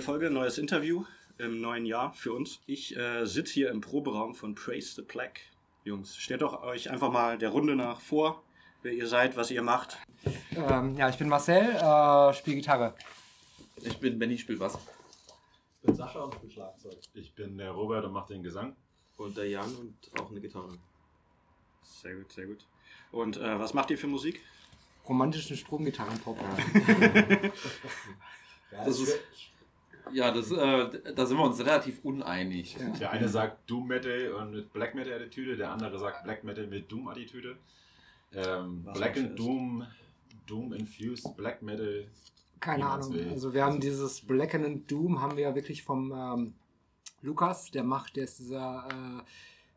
Neue Folge, neues Interview im neuen Jahr für uns. Ich äh, sitze hier im Proberaum von Praise the Plague. Jungs, stellt doch euch einfach mal der Runde nach vor, wer ihr seid, was ihr macht. Ähm, ja, ich bin Marcel, äh, spiele Gitarre. Ich bin Benny, spiel Bass. Ich bin Sascha und spiele Schlagzeug. Ich bin der Robert und mache den Gesang. Und der Jan und auch eine Gitarre. Sehr gut, sehr gut. Und äh, was macht ihr für Musik? Romantischen Stromgitarrenpop. Ja, Das ist- Ja, das, äh, da sind wir uns relativ uneinig. Ja. Der eine sagt Doom Metal und mit Black Metal Attitüde, der andere sagt Black Metal mit Doom Attitüde. Ähm, Black and. Doom, Doom Infused Black Metal. Keine Ahnung. will. Also wir haben dieses Black and Doom haben wir ja wirklich vom ähm, Lukas, der macht, der ist dieser äh,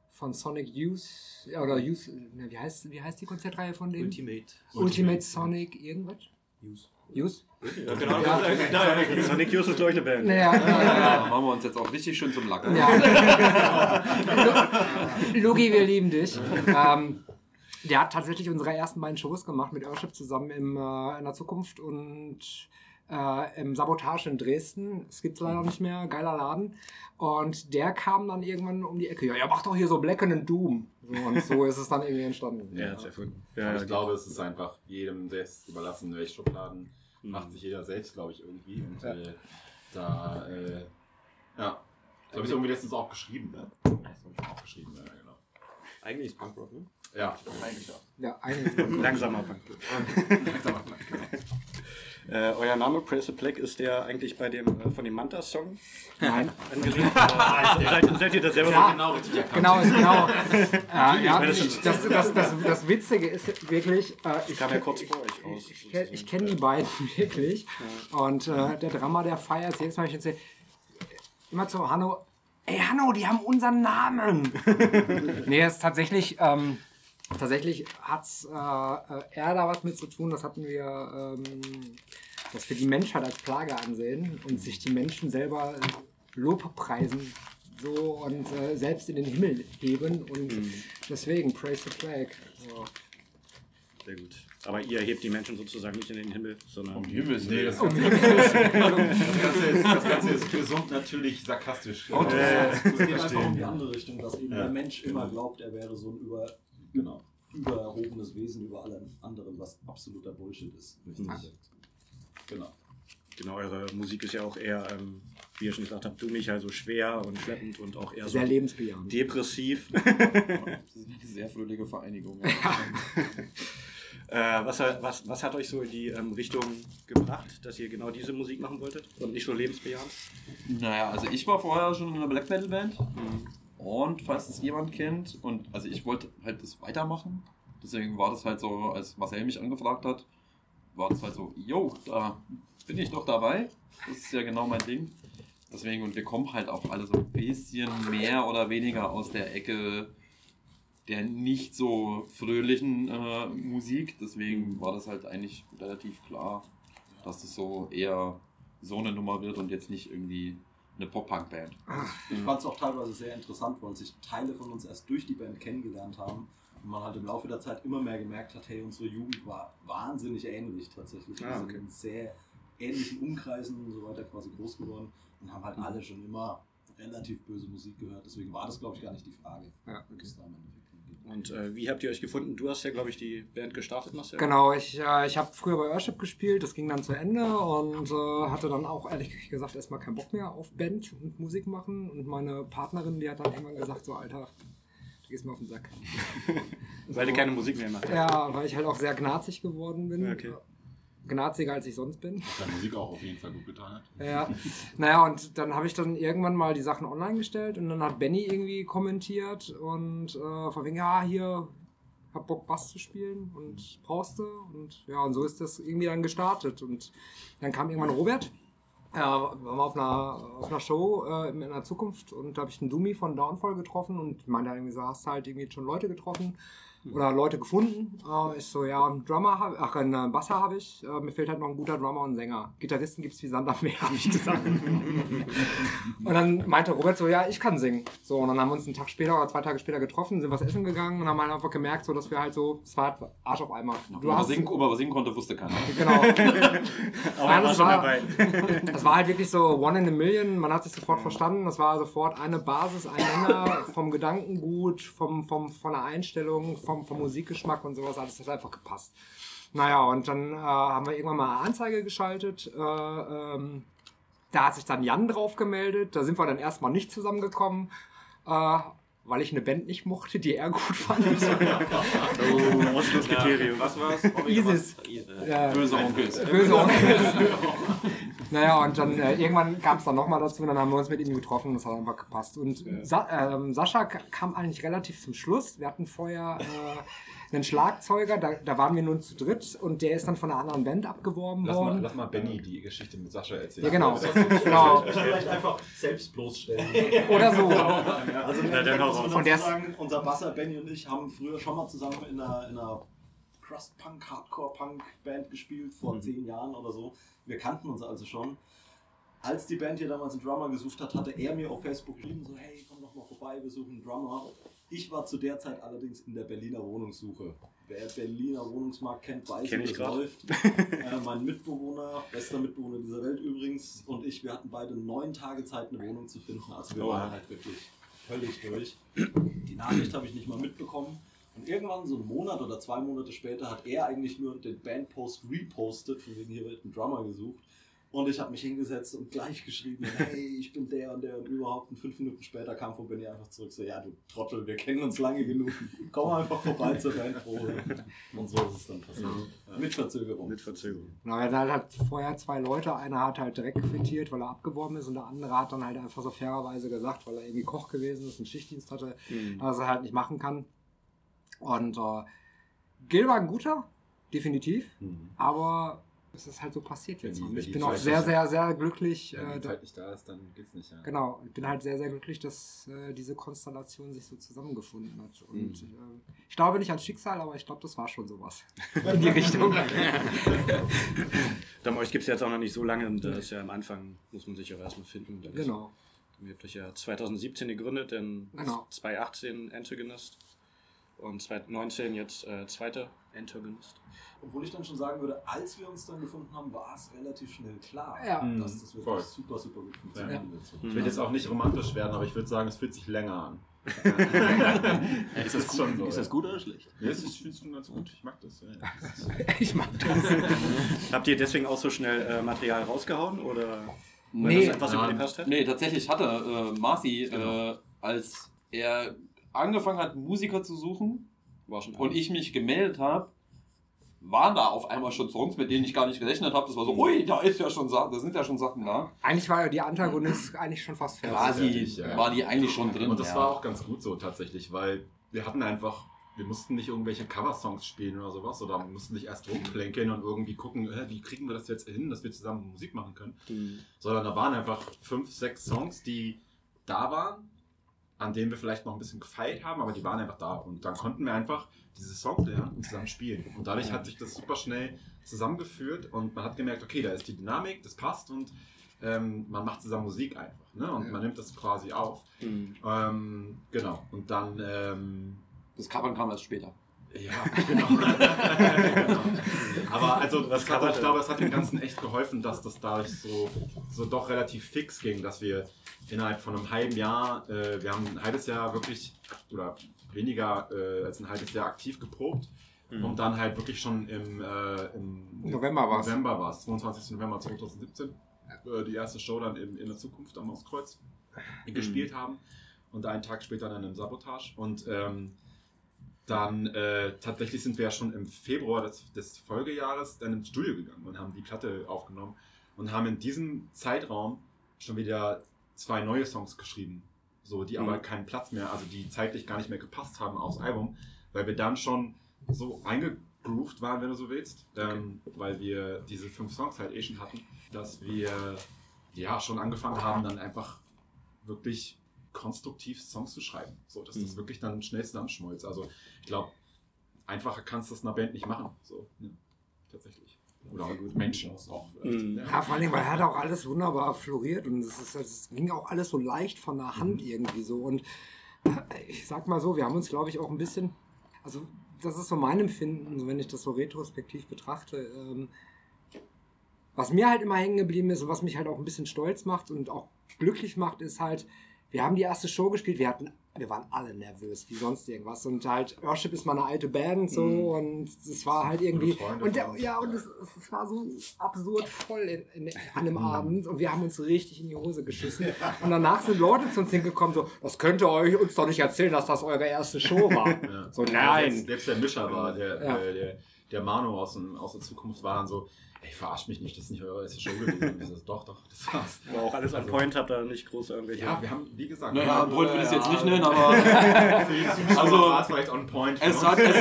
von Sonic Youth, ja, oder Youth, ne, wie heißt, wie heißt die Konzertreihe von dem? Ultimate. Ultimate Sonic irgendwas? Use. Youth? Ja, genau. Ja. Sonic, Sonic Youth ist, glaube ich, eine Band. Naja, Da machen wir uns jetzt auch richtig schön zum Lacken. Ja. Lugi, wir lieben dich. Ähm, der hat tatsächlich unsere ersten beiden Shows gemacht mit Airship zusammen im, äh, in der Zukunft und äh, im Sabotage in Dresden. Es gibt leider nicht mehr, geiler Laden. Und der kam dann irgendwann um die Ecke. Ja, ja, mach doch hier so Black and Doom. So, und so ist es dann irgendwie entstanden. Ja, sehr cool. Aber Ja, ich glaube, es ist einfach jedem selbst überlassen, welche Schubladen macht sich jeder selbst, glaube ich, irgendwie. Und äh, da, äh, ja. So habe ich irgendwie letztens auch geschrieben, ne? Das habe ich auch geschrieben, ja, genau. Eigentlich ist Punkrock, ne? Ja, eigentlich auch. Ja, einiges. Langsamer Punk. Äh, euer Name, Praise the Plague, ist der eigentlich bei dem äh, von dem Manta-Song Nein. angelegt? Äh, seid, seid ihr da selber Ja. so Genau, richtig erkannt. Genau, ist genau. ja, ja, weil das das, das, das, Witzige ist wirklich, äh, ich, kam ja kurz ich, vor euch raus. ich, kenn- ich kenne die beiden wirklich. Und äh, der Drama, der feiert jedes Mal, wenn ich erzähle, immer zu Hanno, ey Hanno, die haben unseren Namen. nee, es ist tatsächlich, ähm, tatsächlich hat äh, äh, er da was mit zu tun, das hatten wir, ähm, dass wir die Menschheit als Plage ansehen und sich die Menschen selber Lobpreisen so und äh, selbst in den Himmel heben und deswegen praise the flag. So. Sehr gut. Aber ihr hebt die Menschen sozusagen nicht in den Himmel, sondern. Um Himmels Nee, das, Ganze ist, das Ganze ist gesund natürlich sarkastisch. Und Äh, es geht einfach um die andere Richtung, dass eben Ja. der Mensch immer glaubt, er wäre so ein über, Genau. übererhobenes Wesen über allem anderen, was absoluter Bullshit ist. Genau. Genau, eure Musik ist ja auch eher, ähm, wie ihr schon gesagt habt, du mich also schwer und schleppend und auch eher so Sehr lebensbejahend. depressiv. Das ist eine sehr fröhliche Vereinigung. äh, was, hat- was, was hat euch so in die ähm, Richtung gebracht, dass ihr genau diese Musik machen wolltet und nicht so lebensbejahend? Naja, also ich war vorher schon in einer Black Metal Band. Und falls das jemand kennt, und also ich wollte halt das weitermachen. Deswegen war das halt so, als Marcel mich angefragt hat, war das halt so, yo, da bin ich doch dabei. Das ist ja genau mein Ding. Deswegen, und wir kommen halt auch alle so ein bisschen mehr oder weniger aus der Ecke der nicht so fröhlichen äh, Musik. Deswegen war das halt eigentlich relativ klar, dass das so eher so eine Nummer wird und jetzt nicht irgendwie eine Pop-Punk-Band. Ich fand es auch teilweise sehr interessant, weil sich Teile von uns erst durch die Band kennengelernt haben und man halt im Laufe der Zeit immer mehr gemerkt hat, hey, unsere Jugend war wahnsinnig ähnlich tatsächlich. Wir Ah, sind okay. in sehr ähnlichen Umkreisen und so weiter quasi groß geworden und haben halt alle schon immer relativ böse Musik gehört. Deswegen war das, glaube ich, gar nicht die Frage, Ja, wie Und äh, wie habt ihr euch gefunden? Du hast ja, glaube ich, die Band gestartet, Marcel. Genau, ich, äh, ich habe früher bei Airship gespielt, das ging dann zu Ende und äh, hatte dann auch ehrlich gesagt erstmal keinen Bock mehr auf Band und Musik machen. Und meine Partnerin, die hat dann irgendwann gesagt: So, Alter, du gehst mir auf den Sack. Weil ihr keine Musik mehr macht. Ja, weil ich halt auch sehr gnazig geworden bin. Okay. Gnaziger als ich sonst bin. Der Musik auch auf jeden Fall gut getan hat. Ja, naja, und dann habe ich dann irgendwann mal die Sachen online gestellt und dann hat Benny irgendwie kommentiert und äh, von wegen, ja, hier, hab Bock Bass zu spielen und brauchst du. Und ja, und so ist das irgendwie dann gestartet. Und dann kam irgendwann Robert, äh, waren wir auf einer, auf einer Show äh, in der Zukunft und da habe ich einen Dumi von Downfall getroffen und meinte irgendwie so, hast du halt irgendwie schon Leute getroffen oder Leute gefunden. Äh, ist so, ja, einen Drummer, hab, ach, einen äh, Basser habe ich. Äh, mir fehlt halt noch ein guter Drummer und ein Sänger. Gitarristen gibt es wie Sand am Meer, habe ich gesagt. und dann meinte Robert so, ja, ich kann singen. So, und dann haben wir uns einen Tag später oder zwei Tage später getroffen, sind was essen gegangen und haben halt einfach gemerkt, so, dass wir halt so, es war halt Arsch auf einmal. Du ob, er singen, ob er singen konnte, wusste keiner. Genau. Aber Nein, war das war- dabei. Das war halt wirklich so one in a million. Man hat sich sofort verstanden. Das war sofort eine Basis, ein Nenner vom Gedankengut, vom, vom, von der Einstellung, vom, vom Musikgeschmack und sowas. Alles hat einfach gepasst. Naja, und dann äh, haben wir irgendwann mal eine Anzeige geschaltet. Äh, ähm, da hat sich dann Jan drauf gemeldet. Da sind wir dann erstmal nicht zusammengekommen. Äh, weil ich eine Band nicht mochte, die er gut fand. Oh, Ausschlusskriterium. Was war's? Isis. Ja, Böse Onkels. Böse Onkels. naja, und dann äh, irgendwann kam es dann nochmal dazu und dann haben wir uns mit ihm getroffen und das hat einfach gepasst. Und Sa ähm, Sascha kam eigentlich relativ zum Schluss. Wir hatten vorher äh, einen Schlagzeuger, da, da waren wir nun zu dritt und der ist dann von einer anderen Band abgeworben Lass mal, worden. lass mal Benny die Geschichte mit Sascha erzählen. Ja, genau. genau. Vielleicht einfach selbst bloßstellen. Oder so. Also, Ja, raus. muss Und der ist- sagen, unser Basser Benny und ich haben früher schon mal zusammen in einer, in einer Crust-Punk, Hardcore-Punk-Band gespielt, vor zehn Jahren oder so. Wir kannten uns also schon. Als die Band hier damals einen Drummer gesucht hat, hatte er mir auf Facebook geschrieben, so hey, komm doch mal vorbei, wir suchen einen Drummer. Ich war zu der Zeit allerdings in der Berliner Wohnungssuche. Wer Berliner Wohnungsmarkt kennt, weiß, Kenn wie das grad. läuft. äh, mein Mitbewohner, bester Mitbewohner dieser Welt übrigens, und ich, wir hatten beide neun Tage Zeit, eine Wohnung zu finden. Also wir Oh. waren halt wirklich völlig durch. Die Nachricht habe ich nicht mal mitbekommen. Und irgendwann, so einen Monat oder zwei Monate später, hat er eigentlich nur den Bandpost repostet, von wegen hier wird ein Drummer gesucht. Und ich habe mich hingesetzt und gleich geschrieben, hey, ich bin der und der und überhaupt. Und fünf Minuten später kam von Benny einfach zurück, so, ja, du Trottel, wir kennen uns lange genug. Komm einfach vorbei zur Bandprobe. Und so ist es dann passiert. Ja. Mit Verzögerung. Mit Verzögerung. Genau, er hat halt vorher zwei Leute. Einer hat halt direkt quittiert, weil er abgeworben ist, und der andere hat dann halt einfach so fairerweise gesagt, weil er irgendwie Koch gewesen ist, einen Schichtdienst hatte, dass er halt nicht machen kann. Und äh, Gil war ein guter, definitiv, Mhm. aber es ist halt so passiert jetzt. die- Und ich bin auch sehr, sehr, sehr glücklich. Wenn Äh, die da, Zeit nicht da ist, dann geht's nicht. Ja. genau, ich bin halt sehr, sehr glücklich, dass äh, diese Konstellation sich so zusammengefunden hat. Und Mhm. äh, ich glaube nicht ans Schicksal, aber ich glaube, das war schon sowas. In die Richtung. Dann, euch gibt es jetzt auch noch nicht so lange und das ist ja am Anfang, muss man sich auch erstmal finden. Genau. Ihr habt euch ja 2017 gegründet, dann Genau. 2018 Antagonist und 2019 jetzt äh, zweiter Antagonist. Obwohl ich dann schon sagen würde, als wir uns dann gefunden haben, war es relativ schnell klar, Ja. dass das wirklich Voll. super, super gut funktioniert. Ich will jetzt auch nicht romantisch werden, aber ich würde sagen, es fühlt sich länger an. Ist das, schon so, ist das ja. gut oder schlecht? Ja, es ist, ich finde es schon ganz gut. Ich mag das. Ja. Ich mag das. Habt ihr deswegen auch so schnell äh, Material rausgehauen oder Nee. das etwas hat? Nee, tatsächlich hatte äh, Marci, äh, als er angefangen hat, Musiker zu suchen War schon und ich mich gemeldet habe, waren da auf einmal schon Songs, mit denen ich gar nicht gerechnet habe. Das war so, ui, da ist ja schon Sa da sind ja schon Sachen da. Eigentlich war ja die Antagonist eigentlich schon fast fertig. Quasi ja. war die eigentlich schon drin. Und das ja. war auch ganz gut so tatsächlich, weil wir hatten einfach, wir mussten nicht irgendwelche Coversongs spielen oder sowas oder wir mussten nicht erst rumplänkeln und irgendwie gucken, äh, wie kriegen wir das jetzt hin, dass wir zusammen Musik machen können. Mhm. Sondern da waren einfach fünf, sechs Songs, die da waren, an denen wir vielleicht noch ein bisschen gefeilt haben, aber die waren einfach da. Und dann konnten wir einfach diese Songs lernen und zusammen spielen. Und dadurch hat sich das super schnell zusammengeführt und man hat gemerkt, okay, da ist die Dynamik, das passt und ähm, man macht zusammen Musik einfach. Ne? Und Ja. man nimmt das quasi auf. Mhm. Ähm, genau. Und dann, ähm, Das Covern kam erst später. Ja, genau. genau. Aber also, das hat, ich glaube, es hat dem Ganzen echt geholfen, dass das dadurch so, so doch relativ fix ging, dass wir innerhalb von einem halben Jahr, äh, wir haben ein halbes Jahr wirklich, oder weniger äh, als ein halbes Jahr aktiv geprobt. Mhm. Und dann halt wirklich schon im, äh, im November war's. November war es, 22. November 2017. Äh, die erste Show dann in, in der Zukunft am Auskreuz gespielt haben. Und einen Tag später dann im Sabotage. Und ähm, dann äh, tatsächlich sind wir ja schon im Februar des, des Folgejahres dann ins Studio gegangen und haben die Platte aufgenommen und haben in diesem Zeitraum schon wieder zwei neue Songs geschrieben. So, die aber Mhm. keinen Platz mehr, also die zeitlich gar nicht mehr gepasst haben aufs Album, weil wir dann schon so eingegroovt waren, wenn du so willst, ähm, weil wir diese fünf Songs halt eh schon hatten, dass wir ja schon angefangen haben, dann einfach wirklich konstruktiv Songs zu schreiben, so dass das Mhm. wirklich dann schnell zusammenschmolz. Also ich glaube, einfacher kannst du es einer Band nicht machen. So, ja, tatsächlich. Oder gut, Menschen auch. Mhm. Ja, vor allem, weil er hat auch alles wunderbar floriert und es, ist, es ging auch alles so leicht von der Hand irgendwie so. Und äh, ich sag mal so, wir haben uns, glaube ich, auch ein bisschen, also das ist so mein Empfinden, so wenn ich das so retrospektiv betrachte. Ähm, was mir halt immer hängen geblieben ist und was mich halt auch ein bisschen stolz macht und auch glücklich macht, ist halt, wir haben die erste Show gespielt, wir hatten, wir waren alle nervös, wie sonst irgendwas. Und halt, Worship ist mal eine alte Band so und es war halt irgendwie. Und der, ja, und es, es war so absurd voll in, in, an dem Abend und wir haben uns richtig in die Hose geschissen. Und danach sind Leute zu uns hingekommen, so, das könnt ihr euch uns doch nicht erzählen, dass das eure erste Show war. Ja. So, Ja, nein. Selbst, selbst der Mischer war, der, äh, der, der Manu aus, dem, aus der Zukunft war dann so, ey, verarscht mich nicht, das ist nicht eure erste Show gewesen. Ich so, doch, doch, das war's. Aber auch alles on point, habt ihr nicht groß irgendwelche. Ja, wir haben, wie gesagt, Naja, wir wollen wir das jetzt nicht nennen, aber Also, war es vielleicht on point. es hat, es,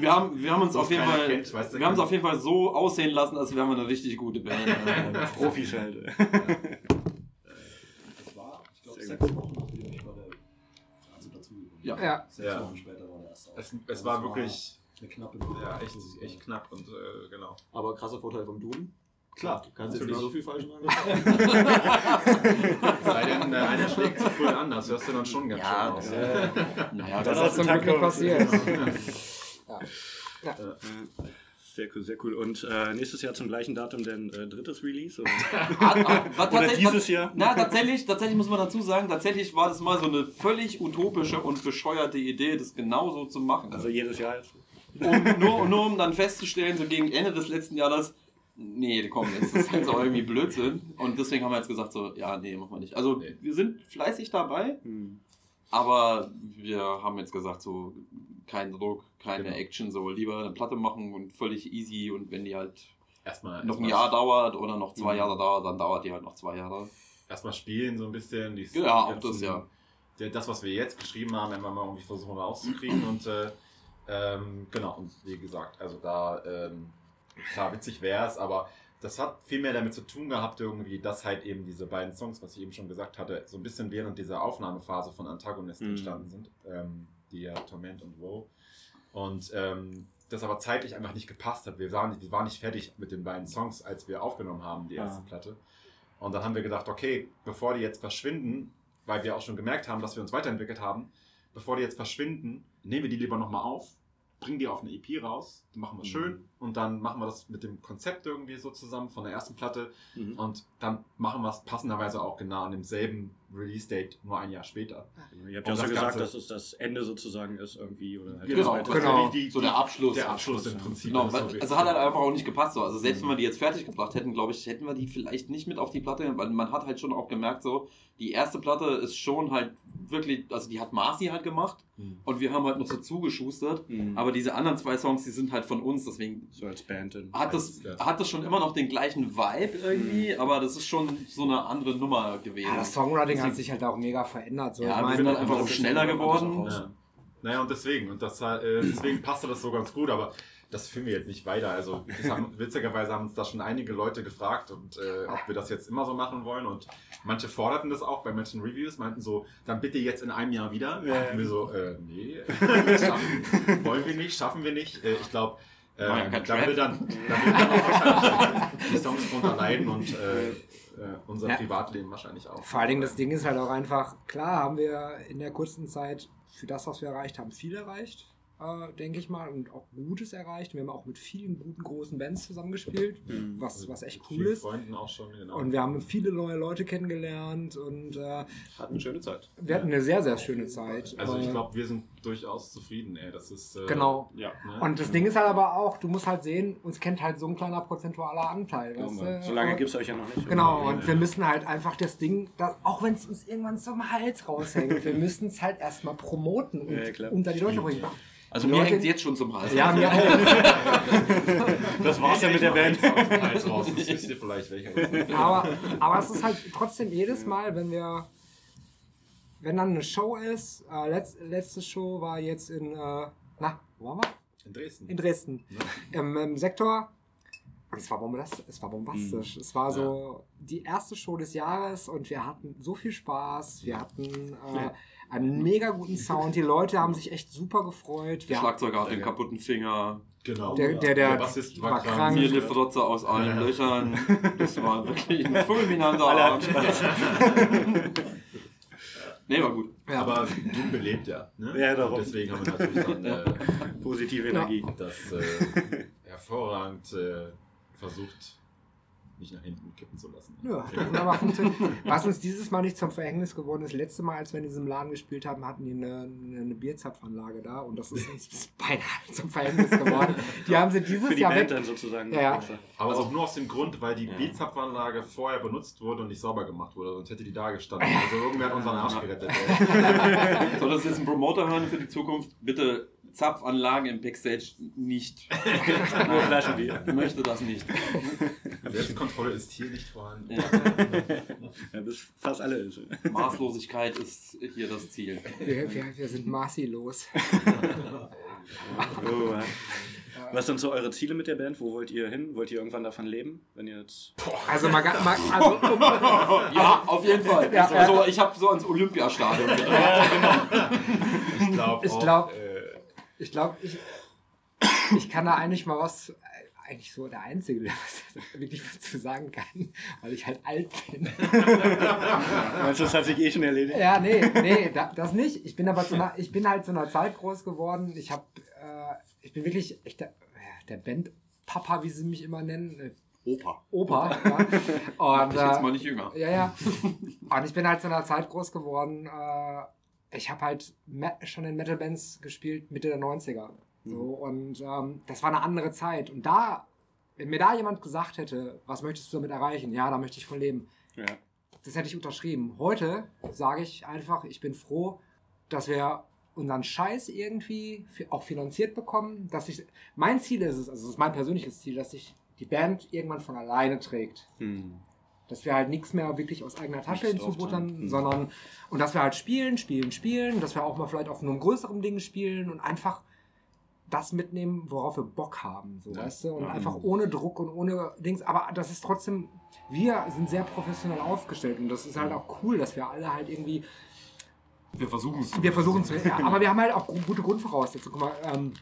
wir, haben, wir haben uns auf es jeden Fall, kennt, weißt du, wir haben es auf jeden Fall so aussehen lassen, als wären wir eine richtig gute Band. Profischelte. Das war, ich glaube, sechs Wochen nachdem ich bei der. Also dazugekommen Ja. Ja. Sechs Ja. Wochen später war der erste Es, Auftritt. es Also war wirklich eine knappe Nummer. ja, echt, echt knapp und äh, genau. Aber krasser Vorteil vom Doom. Klar, Du kannst jetzt nicht so viel falsch machen. Sei denn, äh, einer schlägt zu früh an, das hörst du dann schon ganz schön aus. naja, Das das ist zum Glück nicht passiert. Sehr cool, sehr cool. Und äh, nächstes Jahr zum gleichen Datum denn äh, drittes Release? Oder? Hat, hat, war Oder tatsächlich- dieses Jahr? Na, tatsächlich, tatsächlich muss man dazu sagen, tatsächlich war das mal so eine völlig utopische und bescheuerte Idee, das genauso zu machen. Also jedes Jahr jetzt? Um, nur, nur um dann festzustellen, so gegen Ende des letzten Jahres, nee, komm, jetzt ist halt auch irgendwie Blödsinn. Und deswegen haben wir jetzt gesagt, so, ja, nee, machen wir nicht. Also, Nee. wir sind fleißig dabei, Hm. aber wir haben jetzt gesagt, so, kein Druck, keine Genau. Action, so, lieber eine Platte machen und völlig easy. Und wenn die halt Erstmal, noch ein erstmal- Jahr dauert oder noch zwei Mhm. Jahre dauert, dann dauert die halt noch zwei Jahre. erstmal spielen so ein bisschen. Die, Ja, auch ganzen- das, ja. Das, was wir jetzt geschrieben haben, werden wir mal irgendwie versuchen rauszukriegen. und äh, ähm, genau, und wie gesagt, also da, ähm, klar, witzig wäre es, aber das hat viel mehr damit zu tun gehabt, irgendwie, dass halt eben diese beiden Songs, was ich eben schon gesagt hatte, so ein bisschen während dieser Aufnahmephase von Antagonisten Mhm. entstanden sind, ähm, die ja Torment und Woe. Und ähm, das aber zeitlich einfach nicht gepasst hat. Wir waren, nicht- wir waren nicht fertig mit den beiden Songs, als wir aufgenommen haben, die erste Ah. Platte. Und dann haben wir gedacht, okay, bevor die jetzt verschwinden, weil wir auch schon gemerkt haben, dass wir uns weiterentwickelt haben, bevor die jetzt verschwinden, nehmen wir die lieber nochmal auf, bringen die auf eine EP raus, die machen wir Mhm. schön und dann machen wir das mit dem Konzept irgendwie so zusammen von der ersten Platte Mhm. und dann machen wir es passenderweise auch genau an demselben Release-Date, nur ein Jahr später. Ihr habt ja auch das gesagt, Ganze- dass es das Ende sozusagen ist irgendwie. Oder halt Genau, zweite- genau. Die, die, So der Abschluss. Der Abschluss im Prinzip. Genau, weil, ist so also hat halt einfach auch nicht gepasst so. Also selbst Mhm. wenn wir die jetzt fertig gebracht hätten, glaube ich, hätten wir die vielleicht nicht mit auf die Platte, weil man hat halt schon auch gemerkt, so, die erste Platte ist schon halt wirklich, also die hat Marci halt gemacht Mhm. und wir haben halt noch so zugeschustert. Mhm. Aber diese anderen zwei Songs, die sind halt von uns, deswegen so als Band. Hat das, hat das schon immer noch den gleichen Vibe irgendwie, aber das ist schon so eine andere Nummer gewesen. Ja, das Songwriting hat sich halt auch mega verändert. So, Ja, ich wir meine, sind halt einfach auch schneller geworden. Ja. Naja, und deswegen, und das, äh, deswegen passte das so ganz gut, aber das führen wir jetzt nicht weiter. Also haben, witzigerweise haben uns da schon einige Leute gefragt, und, äh, ob wir das jetzt immer so machen wollen. Und manche forderten das auch bei manchen Reviews, meinten so, dann bitte jetzt in einem Jahr wieder. Ja. Und wir so, äh, nee, schaffen, wollen wir nicht, schaffen wir nicht. Äh, ich glaube, äh, kein da will dann, da will dann auch wahrscheinlich die Songs drunter leiden und äh, äh, unser Ja. Privatleben wahrscheinlich auch. Vor allen Dingen, das Ding ist halt auch einfach, klar haben wir in der kurzen Zeit für das, was wir erreicht haben, viel erreicht, äh, denke ich mal, und auch Gutes erreicht. Wir haben auch mit vielen guten, großen Bands zusammengespielt, Mhm. was, was echt cool ist. Freunden auch schon, genau. Und wir haben viele neue Leute kennengelernt und äh, Hat eine schöne Zeit. wir hatten eine sehr, sehr schöne Zeit. Also ich Äh, glaube, wir sind durchaus zufrieden, ey. Das ist. Äh, Genau. Ja. Ne? Und das Ding ist halt aber auch, du musst halt sehen, uns kennt halt so ein kleiner prozentualer Anteil. Weißt du? So lange gibt es euch ja noch nicht. Genau, und wir müssen halt einfach das Ding, das, auch wenn es uns irgendwann zum Hals raushängt, wir müssen es halt erstmal promoten und Ja, unter die Leute bringen. Also Die mir Leute- hängt jetzt schon zum Hals. Ja, mir auch. Das war's ja mit der Band. Eins raus, das wisst ihr vielleicht welcher. aber, aber es ist halt trotzdem jedes Mal, wenn wir, wenn dann eine Show ist, äh, letz, letzte Show war jetzt in, äh, na, wo waren wir? In Dresden. In Dresden. Im, Im Sektor. Und es war, es war bombastisch. Es war so die erste Show des Jahres und wir hatten so viel Spaß. Wir hatten, äh, einen mega guten Sound. Die Leute haben sich echt super gefreut. Der Schlagzeuger hat den kaputten Finger. Genau. Der- der- der- Bassist war war krank. Mir eine Frotze aus allen Löchern. Das war wirklich ein fulminanter Alle Abend. Nee, war gut. ja, Aber Doom belebt ja. Ne? Ja, darum. Und deswegen haben wir natürlich dann äh, Positive Energie. das äh, hervorragend äh, versucht, nicht nach hinten kippen zu lassen. Ja, hat wunderbar funktioniert. Was uns dieses Mal nicht zum Verhängnis geworden ist, letzte Mal, als wir in diesem Laden gespielt haben, hatten die eine, eine, eine Bierzapfanlage da und das ist uns beinahe zum Verhängnis geworden. Die haben sie dieses Für die Jahr Band weg. dann sozusagen. Ja, ja. Aber auch nur aus dem Grund, weil die Beatzapfanlage vorher benutzt wurde und nicht sauber gemacht wurde, sonst hätte die da gestanden. Also irgendwer hat unseren Arsch gerettet. Soll das jetzt ein Promoter hören für die Zukunft? Bitte Zapfanlagen im Backstage nicht. Nur Flaschenbier. Ich möchte das nicht. Selbstkontrolle ist hier nicht vorhanden. Ja. Ja, bis fast alle ist. Maßlosigkeit ist hier das Ziel. Wir, wir, wir sind maßlos. Oh, ja. Was sind so eure Ziele mit der Band? Wo wollt ihr hin? Wollt ihr irgendwann davon leben? Wenn ihr jetzt. Also, mal, mal, also um, Ja, auf jeden Fall. Ja, also, ich habe so ans Olympiastadion gedacht. Ich glaube, Ich auch, glaub- ich glaube, ich, ich kann da eigentlich mal was, eigentlich so der Einzige, der was wirklich was zu sagen kann, weil ich halt alt bin. Meinst du, das hat sich eh schon erledigt? Ja, nee, nee, da, das nicht. Ich bin aber zu einer, ich bin halt zu einer Zeit groß geworden. Ich habe, äh, ich bin wirklich echt der, der Band Papa, wie sie mich immer nennen, Opa. Opa. Ja. Und, Ich jetzt äh, mal nicht jünger. Ja, ja. Und ich bin halt zu einer Zeit groß geworden. Äh, ich habe halt schon in Metal-Bands gespielt, Mitte der 90er. So, und ähm, das war eine andere Zeit. Und da, wenn mir da jemand gesagt hätte, was möchtest du damit erreichen? Ja, da möchte ich von leben. Ja. Das hätte ich unterschrieben. Heute sage ich einfach, ich bin froh, dass wir unseren Scheiß irgendwie auch finanziert bekommen. Dass ich, mein Ziel ist es, also das ist mein persönliches Ziel, dass sich die Band irgendwann von alleine trägt Hm. Dass wir halt nichts mehr wirklich aus eigener Tasche hinzubuttern. Mhm. sondern und dass wir halt spielen, spielen, spielen, dass wir auch mal vielleicht auf einem größeren Ding spielen und einfach das mitnehmen, worauf wir Bock haben, so weißt du, und Ja. einfach ohne Druck und ohne Dings, aber das ist trotzdem, wir sind sehr professionell aufgestellt und das ist halt auch cool, dass wir alle halt irgendwie Wir versuchen es. wir versuchen zu, ja, aber wir haben halt auch gu- gute Grundvoraussetzungen. Guck mal, ähm,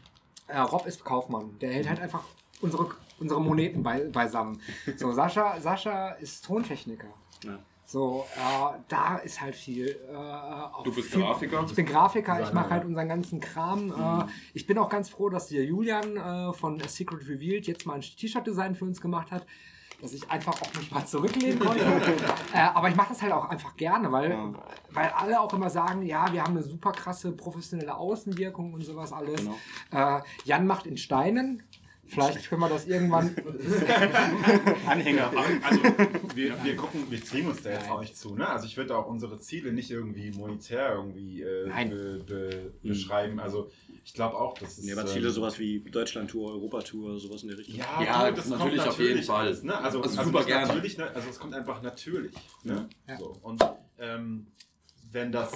äh, Rob ist Kaufmann. Der hält halt einfach unsere, unsere Moneten bei, beisammen. So, Sascha, Sascha ist Tontechniker. Ja. So, äh, da ist halt viel. Äh, auch Du bist viel, Grafiker? Ich bin Grafiker, ich mache halt unseren ganzen Kram. Äh, ich bin auch ganz froh, dass der Julian äh, von A Secret Revealed jetzt mal ein T-Shirt-Design für uns gemacht hat. Dass ich einfach auch mich mal zurücklehnen konnte. äh, aber ich mache das halt auch einfach gerne, weil, Ja. weil alle auch immer sagen, ja, wir haben eine super krasse professionelle Außenwirkung und sowas alles. Genau. Äh, Jan macht in Steinen. Vielleicht können wir das irgendwann. Anhänger. Also, wir, wir gucken, wir zwingen uns da jetzt auch nicht zu. Ne? Also, ich würde auch unsere Ziele nicht irgendwie monetär irgendwie äh, be, be, beschreiben. Also, ich glaube auch, dass es. Nee, aber ähm, Ziele sowas wie Deutschland-Tour, Europatour, sowas in der Richtung. Ja, Ja, das natürlich, kommt auf jeden natürlich Fall. alles. Ne? Also, Also also super gerne. Natürlich, ne? Also es kommt einfach natürlich. Ne? Ja. So. Und ähm, wenn das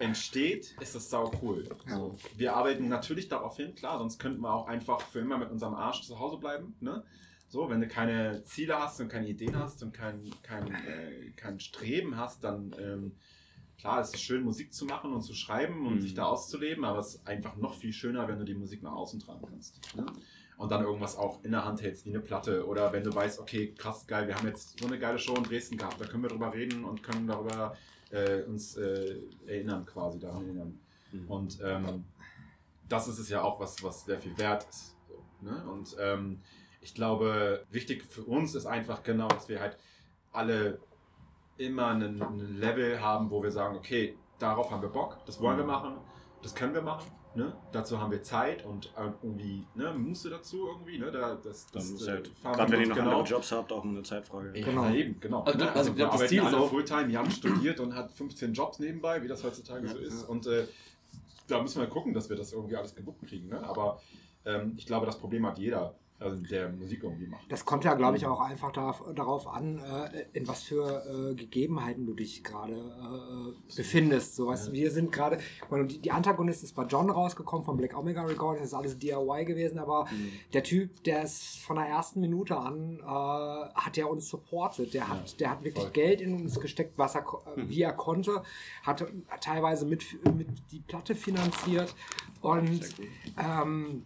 entsteht, ist das sau cool. So. Wir arbeiten natürlich darauf hin, klar, sonst könnten wir auch einfach für immer mit unserem Arsch zu Hause bleiben. Ne? So, wenn du keine Ziele hast und keine Ideen hast und kein, kein, äh, kein Streben hast, dann ähm, klar, es ist schön, Musik zu machen und zu schreiben und Mhm. sich da auszuleben, aber es ist einfach noch viel schöner, wenn du die Musik nach außen tragen kannst. Ne? Und dann irgendwas auch in der Hand hältst, wie eine Platte. Oder wenn du weißt, okay, krass, geil, wir haben jetzt so eine geile Show in Dresden gehabt, da können wir drüber reden und können darüber äh, uns äh, erinnern, quasi daran erinnern. Mhm. Und ähm, das ist es ja auch, was, was sehr viel wert ist. So, ne? Und ähm, ich glaube, wichtig für uns ist einfach genau, dass wir halt alle immer einen Level haben, wo wir sagen, okay, darauf haben wir Bock, das wollen wir machen, das können wir machen. Ne? Dazu haben wir Zeit und äh, irgendwie ne, Muße dazu irgendwie. Ne? Da, das, Dann das, ist äh, halt, gerade wir wenn ihr noch genau. andere Jobs habt, auch eine Zeitfrage. Ja, Genau. eben, genau. Also, ne? also, Also, das arbeiten Ziel ist alle auch- Fulltime. Jan studiert und hat 15 Jobs nebenbei, wie das heutzutage so ist. Und äh, da müssen wir gucken, dass wir das irgendwie alles gewuppt kriegen. Ne? Aber ähm, ich glaube, das Problem hat jeder also der Musik irgendwie macht. Das kommt ja, glaube ich, auch einfach darauf, an, äh, in was für äh, Gegebenheiten du dich gerade äh, befindest. So, weißt, du, Wir sind gerade, die, Antagonist ist bei John rausgekommen von Black Omega Recordings, das ist alles DIY gewesen, aber der Typ, der ist von der ersten Minute an, hat der uns supportet. Der hat, der hat wirklich voll. Geld in uns gesteckt, was er, äh, wie er konnte, hat teilweise mit, mit die Platte finanziert und ähm,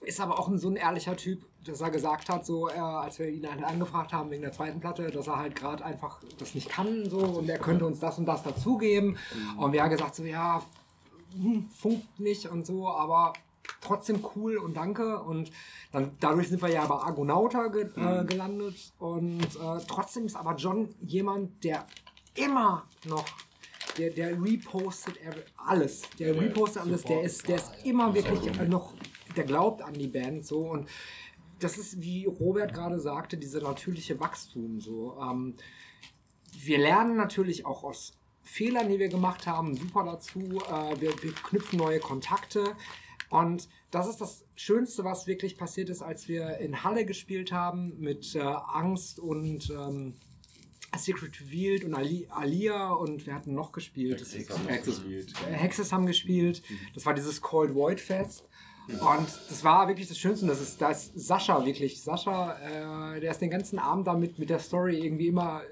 ist aber auch ein, so ein ehrlicher Typ, dass er gesagt hat, so äh, als wir ihn halt angefragt haben wegen der zweiten Platte, dass er halt gerade einfach das nicht kann so und er könnte uns das und das dazugeben. Und wir haben gesagt so, ja, hm, funkt nicht und so, aber trotzdem cool und danke. Und dann dadurch sind wir ja bei Argonauta ge äh, gelandet. Und äh, trotzdem ist aber John jemand, der immer noch der, der repostet alles. Der repostet alles. Der ist, der ist immer wirklich äh, noch, der glaubt an die Band so und das ist, wie Robert gerade sagte, diese natürliche Wachstum so. Ähm, wir lernen natürlich auch aus Fehlern, die wir gemacht haben, super dazu. Äh, wir, wir knüpfen neue Kontakte. Und das ist das Schönste, was wirklich passiert ist, als wir in Halle gespielt haben mit äh, Angst und ähm, Secret Revealed und Ali, Alia und wir hatten noch gespielt. Das- Access. äh, Hexes haben gespielt. Das war dieses Cold Void Fest. Und das war wirklich das Schönste. Das ist, da ist Sascha wirklich. Sascha, äh, der ist den ganzen Abend damit mit der Story irgendwie immer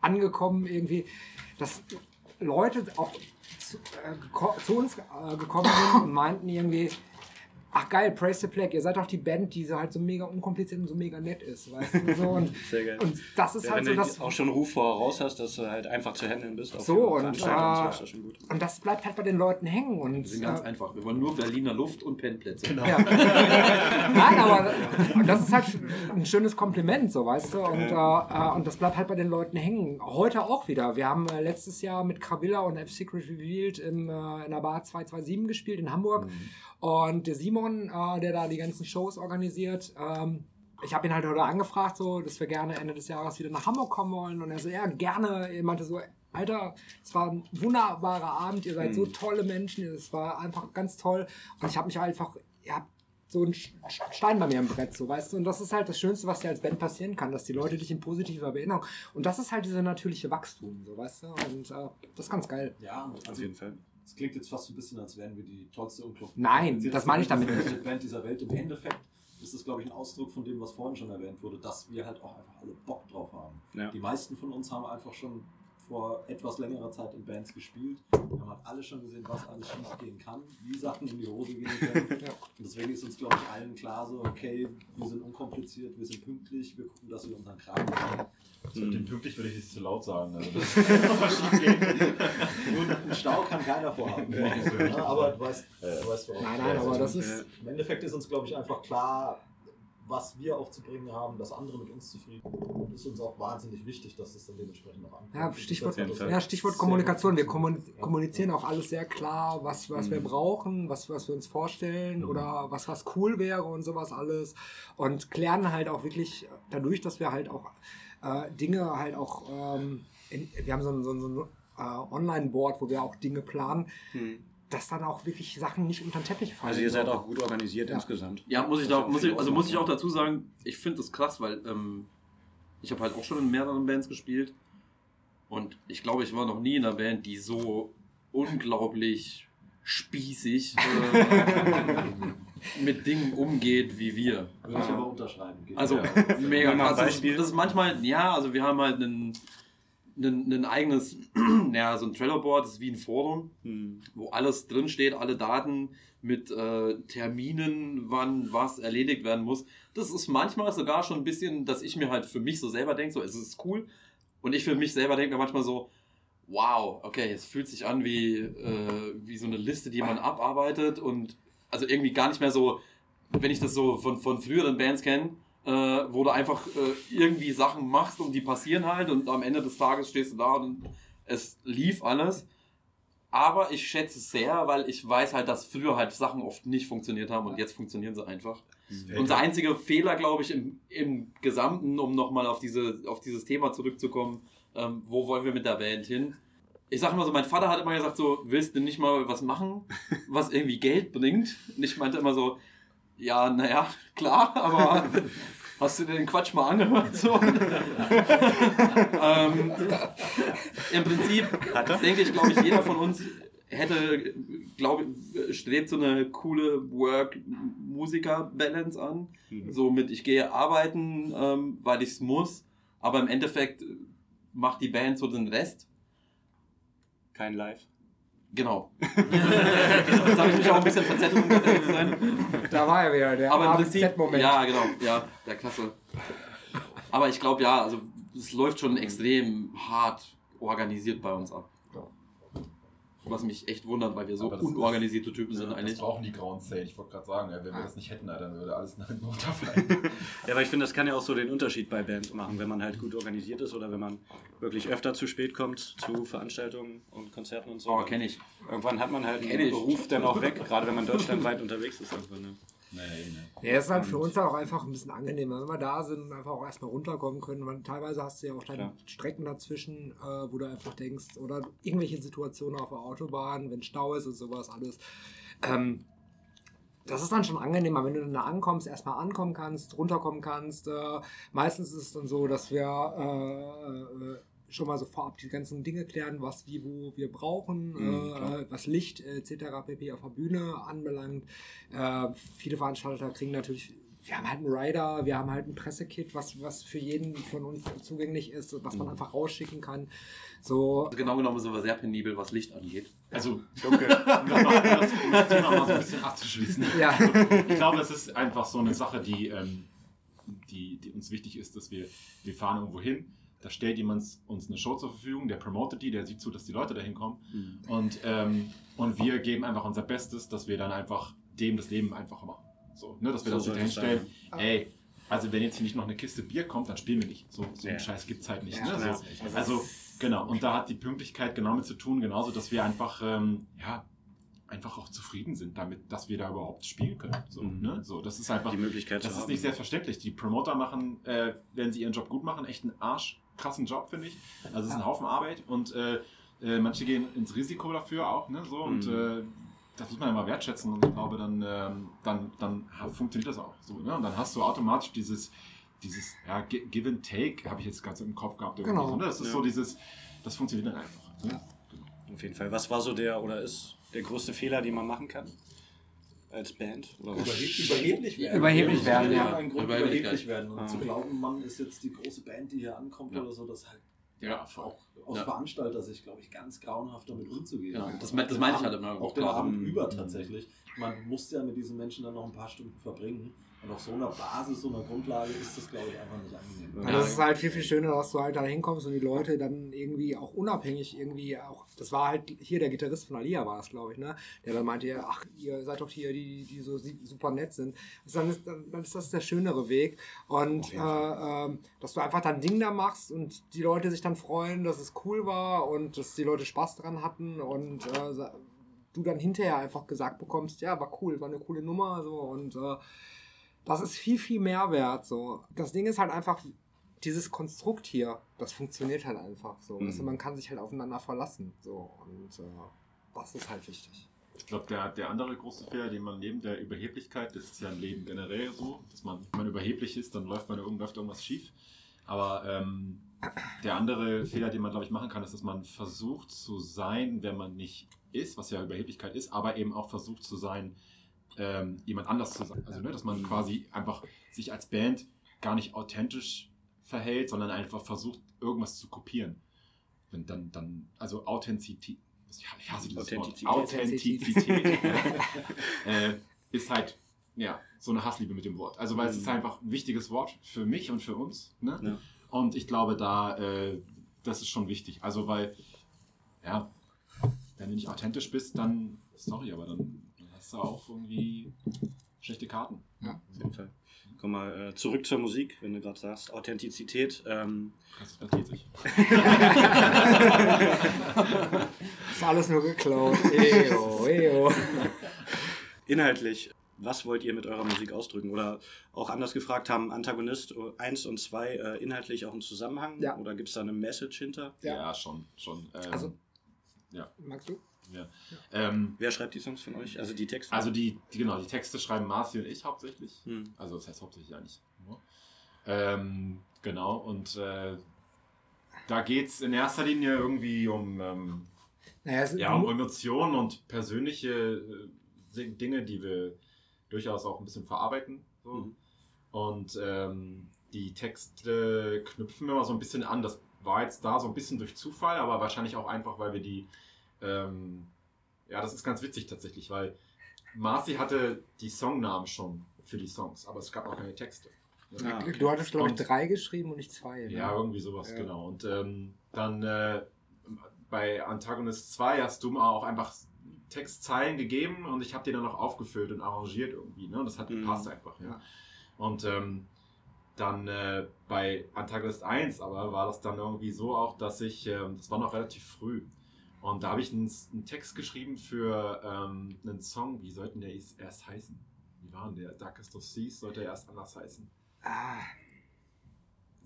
angekommen, irgendwie, dass Leute auch zu, äh, zu uns äh, gekommen sind und meinten irgendwie, ach geil, Praise the Plague, ihr seid doch die Band, die so halt so mega unkompliziert und so mega nett ist, weißt du, so. Und, Sehr geil. und das ist Ja, halt wenn so du das... auch schon einen Ruf voraus hast, dass du halt einfach zu handeln bist. auf So, und, Veranstaltungen, äh, das. Und das bleibt halt bei den Leuten hängen. Und, Wir sind ganz äh, einfach. Wir wollen nur Berliner Luft und Pennplätze. Ja. Nein, aber das ist halt ein schönes Kompliment, so weißt du. Und, äh, äh, und das bleibt halt bei den Leuten hängen. Heute auch wieder. Wir haben äh, letztes Jahr mit Kravilla und F Secret Revealed im, äh, in der Bar 227 gespielt in Hamburg. Und der Simon, äh, der da die ganzen Shows organisiert, ähm, ich habe ihn halt heute angefragt, so, dass wir gerne Ende des Jahres wieder nach Hamburg kommen wollen. Und er so, ja, gerne. Er meinte so, Alter, es war ein wunderbarer Abend, ihr seid so tolle Menschen, es war einfach ganz toll. Und ich habe mich einfach, ihr habt so einen Stein bei mir im Brett, so weißt du. Und das ist halt das Schönste, was dir als Band passieren kann, dass die Leute dich in positiver Erinnerung. Und das ist halt dieser natürliche Wachstum, so weißt du. Und äh, das ist ganz geil. Ja, Auf jeden Fall. Es klingt jetzt fast so ein bisschen, als wären wir die tollste und Nein, das meine ich damit nicht. Band dieser Welt. Im Endeffekt ist es, glaube ich, ein Ausdruck von dem, was vorhin schon erwähnt wurde, dass wir halt auch einfach alle Bock drauf haben. Ja. Die meisten von uns haben einfach schon vor etwas längerer Zeit in Bands gespielt. Wir haben halt alle schon gesehen, was alles schief gehen kann, wie Sachen in die Hose gehen können. Und deswegen ist uns, glaube ich, allen klar so, okay, wir sind unkompliziert, wir sind pünktlich, wir gucken, dass wir unseren Kragen machen. So, Mhm. den pünktlich würde ich nicht zu laut sagen. Also das Nur einen Stau kann keiner vorhaben. Ja, aber du weißt, du weißt worauf Nein, nein, aber das ist. Im Endeffekt ist uns, glaube ich, einfach klar, was wir auch zu bringen haben, dass andere mit uns zufrieden sind. Und ist uns auch wahnsinnig wichtig, dass das dann dementsprechend auch ankommt. Ja, Stichwort, ja, Stichwort Kommunikation. Wir kommunizieren auch alles sehr klar, was, was wir brauchen, was, was wir uns vorstellen oder was, was cool wäre und sowas alles. Und klären halt auch wirklich dadurch, dass wir halt auch äh, Dinge halt auch, ähm, in, wir haben so ein, so ein, so ein äh, Online-Board, wo wir auch Dinge planen, dass dann auch wirklich Sachen nicht unter den Teppich fallen. Also ihr seid auch gut organisiert Ja. insgesamt. Ja, muss ich da, muss ich, also muss ich auch dazu sagen, ich finde das krass, weil ähm, ich habe halt auch schon in mehreren Bands gespielt und ich glaube, ich war noch nie in einer Band, die so unglaublich spießig äh, mit Dingen umgeht wie wir. Würde ich aber unterschreiben. Geht Also ja. mega krass. Das ist, Beispiel. das ist manchmal, ja, also wir haben halt ein, ein, ein eigenes, ja, so ein Trello-Board, das ist wie ein Forum, Hm. wo alles drin steht, alle Daten mit äh, Terminen, wann was erledigt werden muss. Das ist manchmal sogar schon ein bisschen, dass ich mir halt für mich so selber denke, so es ist cool. Und ich für mich selber denke mir manchmal so, wow, okay, es fühlt sich an wie, äh, wie so eine Liste, die man abarbeitet und also irgendwie gar nicht mehr so, wenn ich das so von, von früheren Bands kenne, äh, wo du einfach äh, irgendwie Sachen machst und die passieren halt und am Ende des Tages stehst du da und es lief alles. Aber ich schätze es sehr, weil ich weiß halt, dass früher halt Sachen oft nicht funktioniert haben und jetzt funktionieren sie einfach. Unser einziger Fehler, glaube ich, im, im Gesamten, um nochmal auf, diese, auf dieses Thema zurückzukommen, ähm, wo wollen wir mit der Band hin? Ich sage immer so, mein Vater hat immer gesagt so, willst du nicht mal was machen, was irgendwie Geld bringt? Und ich meinte immer so, Ja, naja, klar, aber hast du dir den Quatsch mal angehört? So? ähm, Im Prinzip denke ich, glaube ich, jeder von uns hätte, glaube strebt so eine coole Work-Musiker-Balance an. So mit, ich gehe arbeiten, ähm, weil ich es muss, aber im Endeffekt macht die Band so den Rest. Kein Live. Genau. Jetzt habe ich mich auch ein bisschen verzettelt, um ganz zu sein. Da war er wieder, der Aber im Prinzip, Z-Moment. ja, genau, ja, der klasse. Aber ich glaube, ja, also es läuft schon extrem hart organisiert bei uns ab. Was mich echt wundert, weil wir so das- unorganisierte Typen sind Das eigentlich. brauchen die grauen Zellen. Ich wollte gerade sagen, ja, wenn wir das nicht hätten, dann würde alles nach hinten runterfallen. Ja, aber ich finde, das kann ja auch so den Unterschied bei Bands machen, wenn man halt gut organisiert ist oder wenn man wirklich öfter zu spät kommt zu Veranstaltungen und Konzerten und so. Oh, kenne ich. Irgendwann hat man halt Kenn einen ich. Beruf dann auch weg, gerade wenn man deutschlandweit unterwegs ist. Irgendwann, ne? Nee, nee. Ja, es ist halt für uns halt auch einfach ein bisschen angenehmer, wenn wir da sind und einfach auch erstmal runterkommen können. Weil teilweise hast du ja auch deine. Strecken dazwischen, äh, wo du einfach denkst, oder irgendwelche Situationen auf der Autobahn, wenn Stau ist und sowas alles. Ähm, das ist dann schon angenehmer, wenn du dann da ankommst, erstmal ankommen kannst, runterkommen kannst. Äh, meistens ist es dann so, dass wir äh, äh, schon mal so vorab die ganzen Dinge klären, was wie wo wir brauchen, Mhm, klar. äh, was Licht äh, etc. pp. auf der Bühne anbelangt. Äh, viele Veranstalter kriegen natürlich, wir haben halt einen Rider, wir haben halt ein Pressekit, was, was für jeden von uns zugänglich ist, was Mhm. man einfach rausschicken kann. So, Also genau genommen sind wir sehr penibel, was Licht angeht. Also, dunkel. um das, noch- um das, Thema mal so ein bisschen abzuschließen. ja. Ich glaube, das ist einfach so eine Sache, die, ähm, die, die uns wichtig ist, dass wir, wir fahren irgendwo hin, da stellt jemand uns eine Show zur Verfügung, der promotet die, der sieht zu, dass die Leute dahin kommen und, ähm, und wir geben einfach unser Bestes, dass wir dann einfach dem das Leben einfacher machen. So, ne, dass wir So uns soll dahin es sein. stellen, ey, also wenn jetzt hier nicht noch eine Kiste Bier kommt, dann spielen wir nicht. So, so einen Ja. Scheiß gibt's halt nicht. Ja, ne? so, also, genau, und da hat die Pünktlichkeit genau mit zu tun, genauso, dass wir einfach, ähm, ja, einfach auch zufrieden sind damit, dass wir da überhaupt spielen können. So, Mhm. ne? so das ist einfach, Die Möglichkeit das zu ist haben. nicht selbstverständlich. Die Promoter machen, äh, wenn sie ihren Job gut machen, echt einen arsch krassen Job, finde ich. Also es ist ein Haufen Arbeit und äh, äh, manche gehen ins Risiko dafür auch, ne? So, und Mhm. äh, das muss man ja mal wertschätzen und ich glaube, dann, ähm, dann, dann funktioniert das auch so. Ne? Und dann hast du automatisch dieses, dieses ja, Gi- Give and Take, habe ich jetzt ganz im Kopf gehabt. Genau. So, ne? Das ist Ja. so dieses, das funktioniert dann einfach. Ne? Auf jeden Fall. Was war so der oder ist der größte Fehler, den man machen kann? Als Band? Oder was? Überheb überheblich werden. Überheblich Das werden, ja. Ein Grund, Überheblichkeit. überheblich werden. Und Ah. zu glauben, man ist jetzt die große Band, die hier ankommt Ja. oder so, das halt Ja, voll. auch aus Ja. Veranstalter-Sicht, glaube ich, ganz grauenhaft damit umzugehen. Ja, das das meine ich halt immer Auch den klar. Abend Mhm. über tatsächlich. Man muss ja mit diesen Menschen dann noch ein paar Stunden verbringen. Und auf so einer Basis, so einer Grundlage ist das, glaube ich, einfach nicht angenehm. Und das ist halt viel, viel schöner, dass du halt da hinkommst und die Leute dann irgendwie auch unabhängig irgendwie auch, das war halt hier der Gitarrist von Alia war das, glaube ich, ne? Der dann meinte, ja, ach, ihr seid doch hier, die, die so super nett sind. Das dann, ist, dann, ist das der schönere Weg. Und äh, ähm, dass du einfach dein Ding da machst und die Leute sich dann freuen, dass es cool war und dass die Leute Spaß dran hatten und äh, du dann hinterher einfach gesagt bekommst, ja, war cool, war eine coole Nummer, so und äh, das ist viel, viel mehr wert. So. Das Ding ist halt einfach, dieses Konstrukt hier, das funktioniert halt einfach so. Mhm. Also man kann sich halt aufeinander verlassen. So. Und äh, das ist halt wichtig. Ich glaube, der, der andere große Fehler, den man neben der Überheblichkeit, das ist ja im Leben generell so, dass man, wenn man überheblich ist, dann läuft, man, läuft irgendwas schief. Aber ähm, der andere Fehler, den man, glaube ich, machen kann, ist, dass man versucht zu sein, wenn man nicht ist, was ja Überheblichkeit ist, aber eben auch versucht zu sein, ähm, jemand anders zu sein. Also, ne, dass man quasi einfach sich als Band gar nicht authentisch verhält, sondern einfach versucht, irgendwas zu kopieren. Wenn dann, dann, also Authentizität. Ich hasse dieses Authentizität. Wort. Authentizität. äh, ist halt, ja, so eine Hassliebe mit dem Wort. Also, weil es ist einfach ein wichtiges Wort für mich und für uns. Ne? Ja. Und ich glaube, da, äh, das ist schon wichtig. Also, weil, ja, wenn du nicht authentisch bist, dann, sorry, aber dann hast du auch irgendwie schlechte Karten. Auf jeden Fall. Komm mal äh, zurück zur Musik, wenn du gerade sagst. Authentizität. Ähm, Das versteht sich. Ist alles nur geklaut. Eyo, eyo. inhaltlich, was wollt ihr mit eurer Musik ausdrücken? Oder auch anders gefragt, haben Antagonist 1 und 2 äh, inhaltlich auch einen Zusammenhang? Ja. Oder gibt es da eine Message hinter? Ja. Ja, schon, schon. Ähm, Also- ja. Magst du? Ja. Ähm, Wer schreibt die Songs von euch? Also die Texte? also die, die, genau, die Texte schreiben Marci und ich hauptsächlich. Hm. Also das heißt hauptsächlich ja nicht nur. Ähm, genau, und äh, da geht es in erster Linie irgendwie um, ähm, Naja, ja, um Emotionen und persönliche äh, Di- Dinge, die wir durchaus auch ein bisschen verarbeiten. So. Mhm. Und ähm, die Texte knüpfen immer so ein bisschen an. Das war jetzt da so ein bisschen durch Zufall, aber wahrscheinlich auch einfach, weil wir die. Ähm, ja, das ist ganz witzig tatsächlich, weil Marci hatte die Songnamen schon für die Songs, aber es gab noch keine Texte. Ah, okay. du hattest, glaube ich, drei geschrieben und nicht zwei. Ne? Ja, irgendwie sowas, Ja. genau. Und ähm, dann äh, bei Antagonist 2 hast du mal auch einfach Textzeilen gegeben und ich habe die dann noch aufgefüllt und arrangiert irgendwie. Ne? Und das hat Mhm. gepasst einfach. Ja. Ja. Und ähm, dann äh, bei Antagonist 1 aber war das dann irgendwie so auch, dass ich, ähm, das war noch relativ früh. Und da habe ich einen, einen Text geschrieben für ähm, einen Song, wie sollten der erst heißen? Wie war denn der? Darkest of Seas sollte er erst anders heißen. Ah.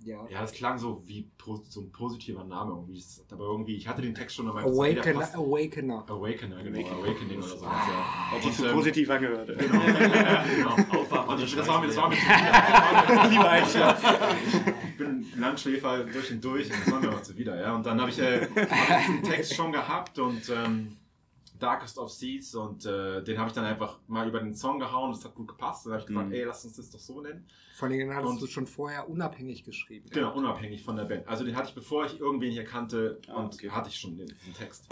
Ja. Ja, das klang so wie so ein positiver Name irgendwie. Das- Aber irgendwie, ich hatte den Text schon einmal gesagt, der Awakener, Awakener. Awakener, genau, Awakening. Awakening oder so. Ah. Sich Und, so ähm, positiv angehört. Genau, ja, genau. Aufwachen. Ich, das war mir, das war mir Lieber Einschlafen. Langschläfer durch und durch und das war mir aber zuwider, ja. Und dann habe ich äh, hab diesen Text schon gehabt und ähm, Darkest of Seas und äh, den habe ich dann einfach mal über den Song gehauen, das hat gut gepasst. Dann habe ich gesagt, Mhm. ey, lass uns das doch so nennen. Von denen hattest Und- du schon vorher unabhängig geschrieben. Genau, unabhängig von der Band. Also den hatte ich, bevor ich irgendwen hier kannte, Ah, und okay. hatte ich schon den, diesen Text.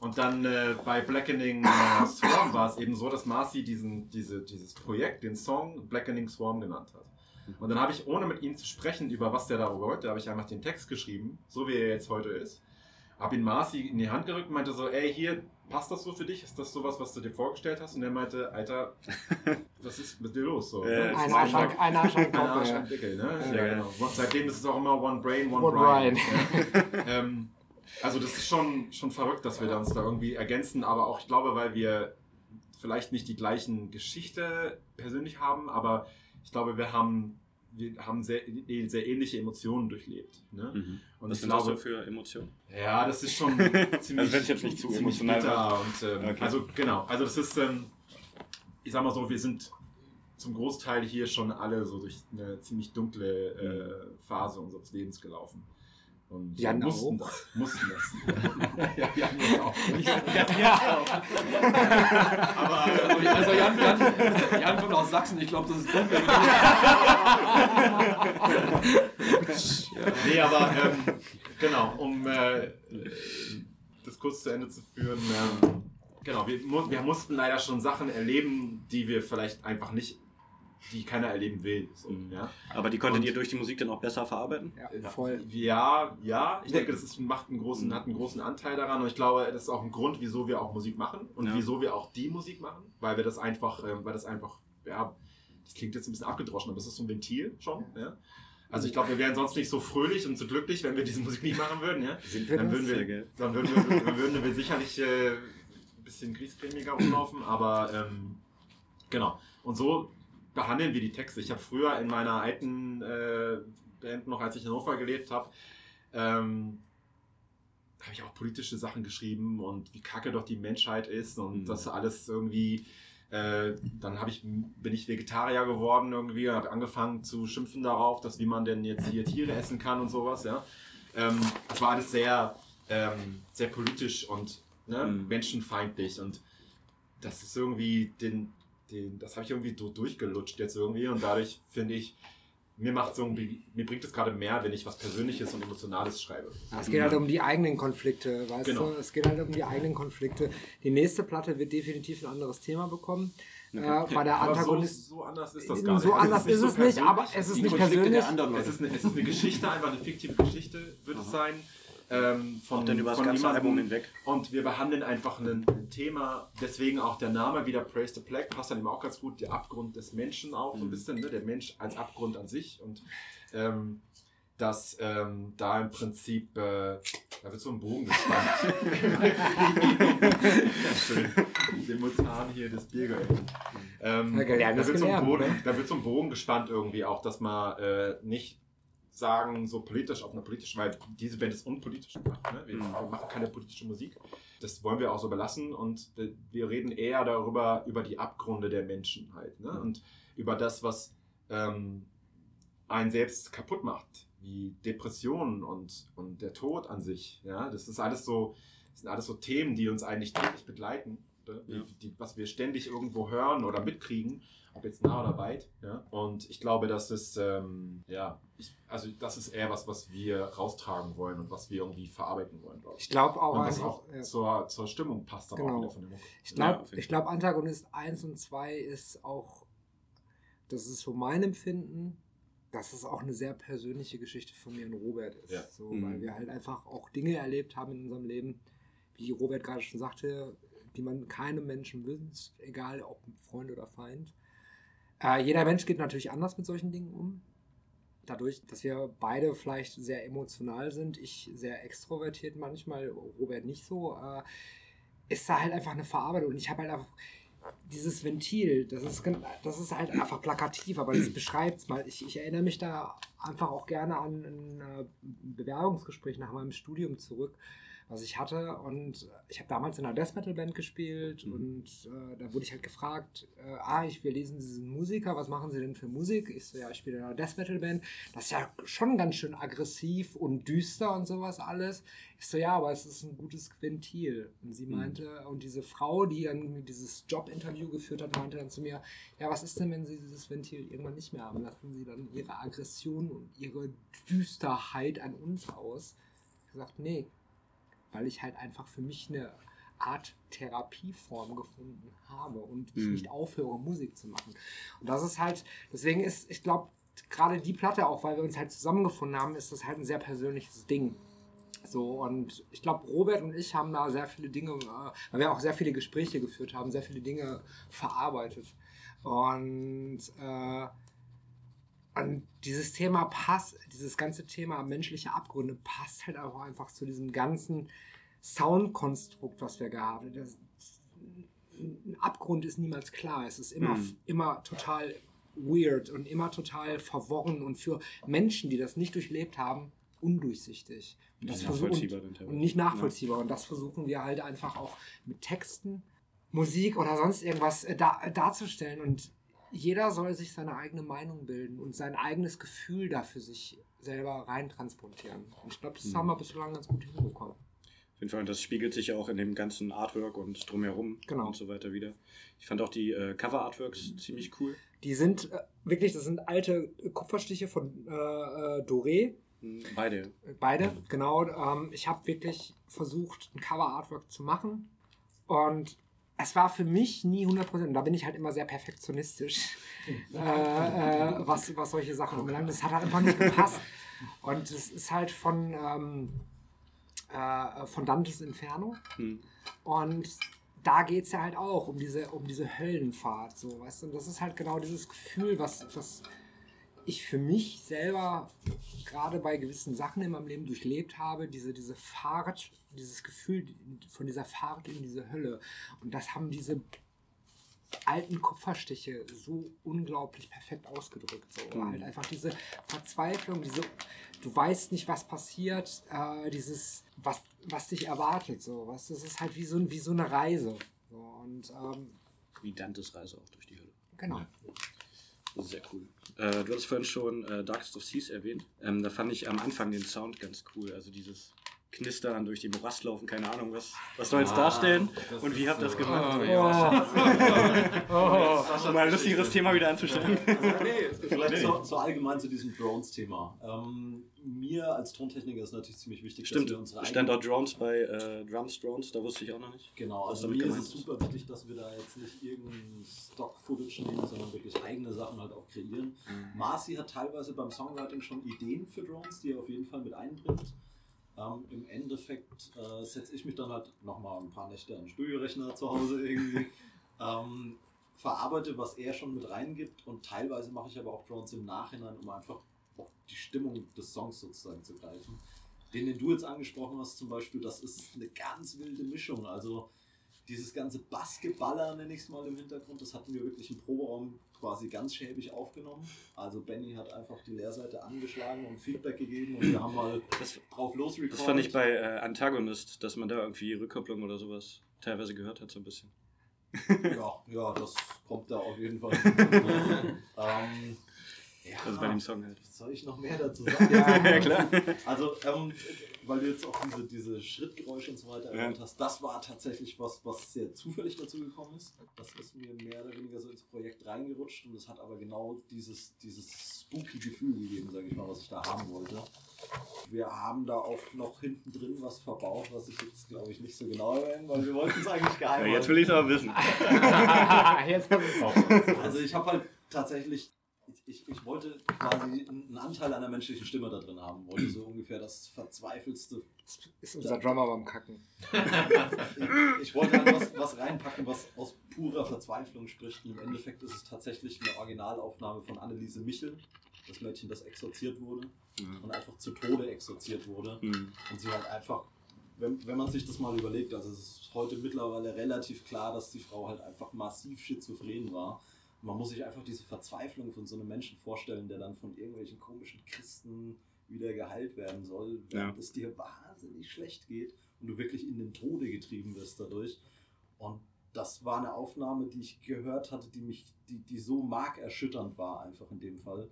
Und dann äh, bei Blackening äh, Swarm war es eben so, dass Marcy diesen, diese, dieses Projekt, den Song Blackening Swarm genannt hat. Und dann habe ich, ohne mit ihm zu sprechen, über was der darüber wollte, habe ich einfach den Text geschrieben, so wie er jetzt heute ist. Habe ihn Marcy in die Hand gerückt und meinte so, ey, hier, passt das so für dich? Ist das sowas, was du dir vorgestellt hast? Und er meinte, Alter, was ist mit dir los? So, Ja, ne? Ein Arsch, an- ein Arsch an Dickel, ne? Ja, Ja, genau. Und seitdem ist es auch immer One Brain, One, One Brian. Brian. ähm, also das ist schon, schon verrückt, dass wir uns da irgendwie ergänzen, aber auch, ich glaube, weil wir vielleicht nicht die gleichen Geschichte persönlich haben, aber ich glaube, wir haben, wir haben sehr, sehr ähnliche Emotionen durchlebt. Ne? Mhm. Und Was ich sind das glaube, für Emotionen? ja, das ist schon ziemlich, Also wenn jetzt nicht zu emotional bitter und ähm, Okay. also genau, also das ist, ähm, ich sag mal so, wir sind zum Großteil hier schon alle so durch eine ziemlich dunkle äh, Phase unseres Lebens gelaufen. Und Jan wir mussten auch. das. Mussten das. ja, Jan auch. Aber also, also Jan, Jan, Jan kommt aus Sachsen, ich glaube, das ist dunkel. Nee, aber ähm, genau, um äh, das kurz zu Ende zu führen. Ähm, genau, wir, wir mussten leider schon Sachen erleben, die wir vielleicht einfach nicht, die keiner erleben will. So, Mhm. ja? Aber die konntet Und- ihr durch die Musik dann auch besser verarbeiten? Ja, voll. ja, ja, ich denke, das ist, macht einen großen, hat einen großen Anteil daran und ich glaube, das ist auch ein Grund, wieso wir auch Musik machen und Ja. wieso wir auch die Musik machen, weil wir das einfach, ähm, weil das einfach, ja, das klingt jetzt ein bisschen abgedroschen, aber das ist so ein Ventil schon, ja. Also ich glaube, wir wären sonst nicht so fröhlich und so glücklich, wenn wir diese Musik nicht machen würden, ja. Sind wir Dann würden wir, dann würden wir, dann würden wir sicherlich äh, ein bisschen griesgrämiger rumlaufen, aber ähm, genau. Und so behandeln wir die Texte. Ich habe früher in meiner alten äh, Band, noch als ich in Hannover gelebt habe, ähm, habe ich auch politische Sachen geschrieben und wie kacke doch die Menschheit ist und Mhm. das alles irgendwie. Äh, dann ich, bin ich Vegetarier geworden irgendwie und habe angefangen zu schimpfen darauf, dass wie man denn jetzt hier Tiere essen kann und sowas. Ja, ähm, das war alles sehr, ähm, sehr politisch und ne, Mhm. menschenfeindlich und das ist irgendwie den, den das habe ich irgendwie so durchgelutscht jetzt irgendwie und dadurch finde ich mir macht irgendwie, mir bringt es gerade mehr, wenn ich was Persönliches und Emotionales schreibe. Ja, es geht halt um die eigenen Konflikte, weißt Genau. du? Es geht halt um die eigenen Konflikte. Die nächste Platte wird definitiv ein anderes Thema bekommen. Äh, bei der Aber so, Antagonist. so anders ist das gar nicht. So Also anders ist so es nicht, persönlich. aber es ist Die nicht Konflikte persönlich. der anderen Es ist, eine, es ist eine Geschichte, einfach eine fiktive Geschichte wird es sein. Ähm, von, dann über das ganze jemandem. Album hinweg. Und wir behandeln einfach ein, ein Thema, deswegen auch der Name wieder Praise the Plague, passt dann eben auch ganz gut, der Abgrund des Menschen auch so ein bisschen, ne? der Mensch als Abgrund an sich und ähm, dass ähm, da im Prinzip, äh, da wird so ein Bogen gespannt. Schön. Simultan hier das Bier geöffnet. Ähm, Ja, da, wird so ein Bogen, ne? da wird so ein Bogen gespannt irgendwie auch, dass man äh, nicht sagen, so politisch, auf einer politischen, weil diese Band ist unpolitisch gemacht. Ne? Wir, Mhm. wir machen keine politische Musik. Das wollen wir auch so belassen und wir reden eher darüber, über die Abgründe der Menschen halt. Ne? Und über das, was ähm, einen selbst kaputt macht, wie Depressionen und, und der Tod an sich. Ja? Das ist alles so, das sind alles so Themen, die uns eigentlich täglich begleiten. Ne? Ja. Die, die, was wir ständig irgendwo hören oder mitkriegen, ob jetzt nah oder weit. Ja? Und ich glaube, das ist, ähm, ja, ich, also das ist eher was, was wir raustragen wollen und was wir irgendwie verarbeiten wollen. glaub Ich glaube auch und was auch ja. zur, zur Stimmung passt aber Genau. auch wieder von der Mucke. Ich Ja, glaube, jeden ich glaub, Antagonist 1 und 2 ist auch, das ist so mein Empfinden, dass es auch eine sehr persönliche Geschichte von mir und Robert ist. Ja. So, Mhm. Weil wir halt einfach auch Dinge erlebt haben in unserem Leben, wie Robert gerade schon sagte, die man keinem Menschen wünscht, egal ob Freund oder Feind. Äh, jeder Mensch geht natürlich anders mit solchen Dingen um. Dadurch, dass wir beide vielleicht sehr emotional sind, ich sehr extrovertiert manchmal, Robert nicht so, äh, ist da halt einfach eine Verarbeitung. Und ich habe halt einfach dieses Ventil, das ist, das ist halt einfach plakativ, aber das beschreibt es mal. Ich, ich erinnere mich da einfach auch gerne an ein äh, Bewerbungsgespräch nach meinem Studium zurück, was ich hatte. Und ich habe damals in einer Death Metal Band gespielt Mhm. und äh, da wurde ich halt gefragt, äh, ah, ich, wir lesen, Sie sind Musiker, was machen Sie denn für Musik? Ich so, ja, ich spiele in einer Death Metal Band. Das ist ja schon ganz schön aggressiv und düster und sowas alles. Ich so, ja, aber es ist ein gutes Ventil. Und sie meinte, und diese Frau, die dann dieses Jobinterview geführt hat, meinte dann zu mir, ja, was ist denn, wenn Sie dieses Ventil irgendwann nicht mehr haben? Lassen Sie dann Ihre Aggression und Ihre Düsterheit an uns aus? Ich gesagt, nee, weil ich halt einfach für mich eine Art Therapieform gefunden habe und ich Mhm. nicht aufhöre, Musik zu machen. Und das ist halt, deswegen ist, ich glaube, gerade die Platte, auch weil wir uns halt zusammengefunden haben, ist das halt ein sehr persönliches Ding. So, und ich glaube, Robert und ich haben da sehr viele Dinge, äh, weil wir auch sehr viele Gespräche geführt haben, sehr viele Dinge verarbeitet. Und, äh, und dieses Thema passt, dieses ganze Thema menschliche Abgründe passt halt auch einfach zu diesem ganzen Soundkonstrukt, was wir gehabt haben. Das, ein Abgrund ist niemals klar. Es ist immer, Mhm. immer total weird und immer total verworren und für Menschen, die das nicht durchlebt haben, undurchsichtig. Und, das Nicht versuchen, nachvollziehbar und nicht nachvollziehbar. Und das versuchen wir halt einfach auch mit Texten, Musik oder sonst irgendwas äh, da, äh, darzustellen. Und jeder soll sich seine eigene Meinung bilden und sein eigenes Gefühl dafür sich selber reintransportieren. Und ich glaube, das haben wir bislang ganz gut hinbekommen. Auf jeden Fall, und das spiegelt sich ja auch in dem ganzen Artwork und drumherum Genau. und so weiter wieder. Ich fand auch die äh, Cover-Artworks ziemlich cool. Die sind äh, wirklich, das sind alte Kupferstiche von äh, äh, Doré. Mhm, Beide. Beide, genau. Ähm, ich habe wirklich versucht, ein Cover-Artwork zu machen. Und es war für mich nie 100%. Und da bin ich halt immer sehr perfektionistisch, äh, äh, was, was solche Sachen anbelangt. Das hat halt einfach nicht gepasst. Und es ist halt von, ähm, äh, von Dantes Inferno. Hm. Und da geht es ja halt auch um diese, um diese Höllenfahrt, so, weißt du? Und das ist halt genau dieses Gefühl, was, was ich für mich selber gerade bei gewissen Sachen in meinem Leben durchlebt habe, diese, diese Fahrt, dieses Gefühl von dieser Fahrt in diese Hölle. Und das haben diese alten Kupferstiche so unglaublich perfekt ausgedrückt. So. Mhm. Halt einfach diese Verzweiflung, diese, du weißt nicht, was passiert, äh, dieses, was, was dich erwartet. So. Was, das ist halt wie so, wie so eine Reise. So. Und ähm, Wie Dantes Reise auch durch die Hölle. genau. Ist sehr cool. Äh, du hast vorhin schon äh, Darkest of Seas erwähnt. Ähm, da fand ich am Anfang den Sound ganz cool. Also dieses Knistern durch die Morast laufen, keine Ahnung, was, was soll jetzt Ah, darstellen das und wie habt ihr das so- gemacht? Oh, Um mal ein lustigeres Thema wieder anzustellen. Vielleicht so, so allgemein zu diesem Drones-Thema. Ähm, mir als Tontechniker ist natürlich ziemlich wichtig, Stimmt, dass wir unsere stand eigenen- auch Drones bei äh, Drums Drones, da wusste ich auch noch nicht. Genau, also damit mir ist es ist. super wichtig, dass wir da jetzt nicht irgendein Stock-Footage nehmen, sondern wirklich eigene Sachen halt auch kreieren. Marci hat teilweise beim Songwriting schon Ideen für Drones, die er auf jeden Fall mit einbringt. Ähm, Im Endeffekt äh, setze ich mich dann halt nochmal ein paar Nächte an den Studiorechner zu Hause irgendwie, ähm, verarbeite, was er schon mit reingibt und teilweise mache ich aber auch Drones im Nachhinein, um einfach auch die Stimmung des Songs sozusagen zu greifen. Den, den du jetzt angesprochen hast zum Beispiel, das ist eine ganz wilde Mischung. Also dieses ganze Bassgeballer, nenne ich es mal im Hintergrund, das hatten wir wirklich im Proberaum quasi ganz schäbig aufgenommen. Also Benny hat einfach die Leerseite angeschlagen und Feedback gegeben und wir haben mal Das, drauf losrecorded. das fand ich bei äh, Antagonist, dass man da irgendwie Rückkopplung oder sowas teilweise gehört hat, so ein bisschen. Ja, ja, das kommt da auf jeden Fall. ähm, ja, Also bei dem Song halt. was soll ich noch mehr dazu sagen? Ja, klar. Also, ähm, weil du jetzt auch diese, diese Schrittgeräusche und so weiter Ja. erwähnt hast, das war tatsächlich was, was sehr zufällig dazu gekommen ist. Das ist mir mehr oder weniger so ins Projekt reingerutscht und es hat aber genau dieses, dieses spooky Gefühl gegeben, sage ich mal, was ich da haben wollte. Wir haben da auch noch hinten drin was verbaut, was ich jetzt glaube ich nicht so genau erwähne, weil wir wollten es eigentlich Ja, geheim jetzt halten. will ich es aber wissen. Jetzt hast du es. Also ich habe halt tatsächlich, ich, ich wollte quasi einen Anteil einer menschlichen Stimme da drin haben, wollte so ungefähr das verzweifelste. Das ist unser Drummer beim Kacken. Ich, ich wollte halt was, was reinpacken, was aus purer Verzweiflung spricht. Und im Endeffekt ist es tatsächlich eine Originalaufnahme von Anneliese Michel, das Mädchen, das exorziert wurde und einfach zu Tode exorziert wurde. Mhm. Und sie halt einfach, wenn, wenn man sich das mal überlegt, also es ist heute mittlerweile relativ klar, dass die Frau halt einfach massiv schizophren war. Man muss sich einfach diese Verzweiflung von so einem Menschen vorstellen, der dann von irgendwelchen komischen Christen wieder geheilt werden soll, während Ja. es dir wahnsinnig schlecht geht und du wirklich in den Tode getrieben wirst dadurch. Und das war eine Aufnahme, die ich gehört hatte, die mich, die, die so markerschütternd war, einfach in dem Fall.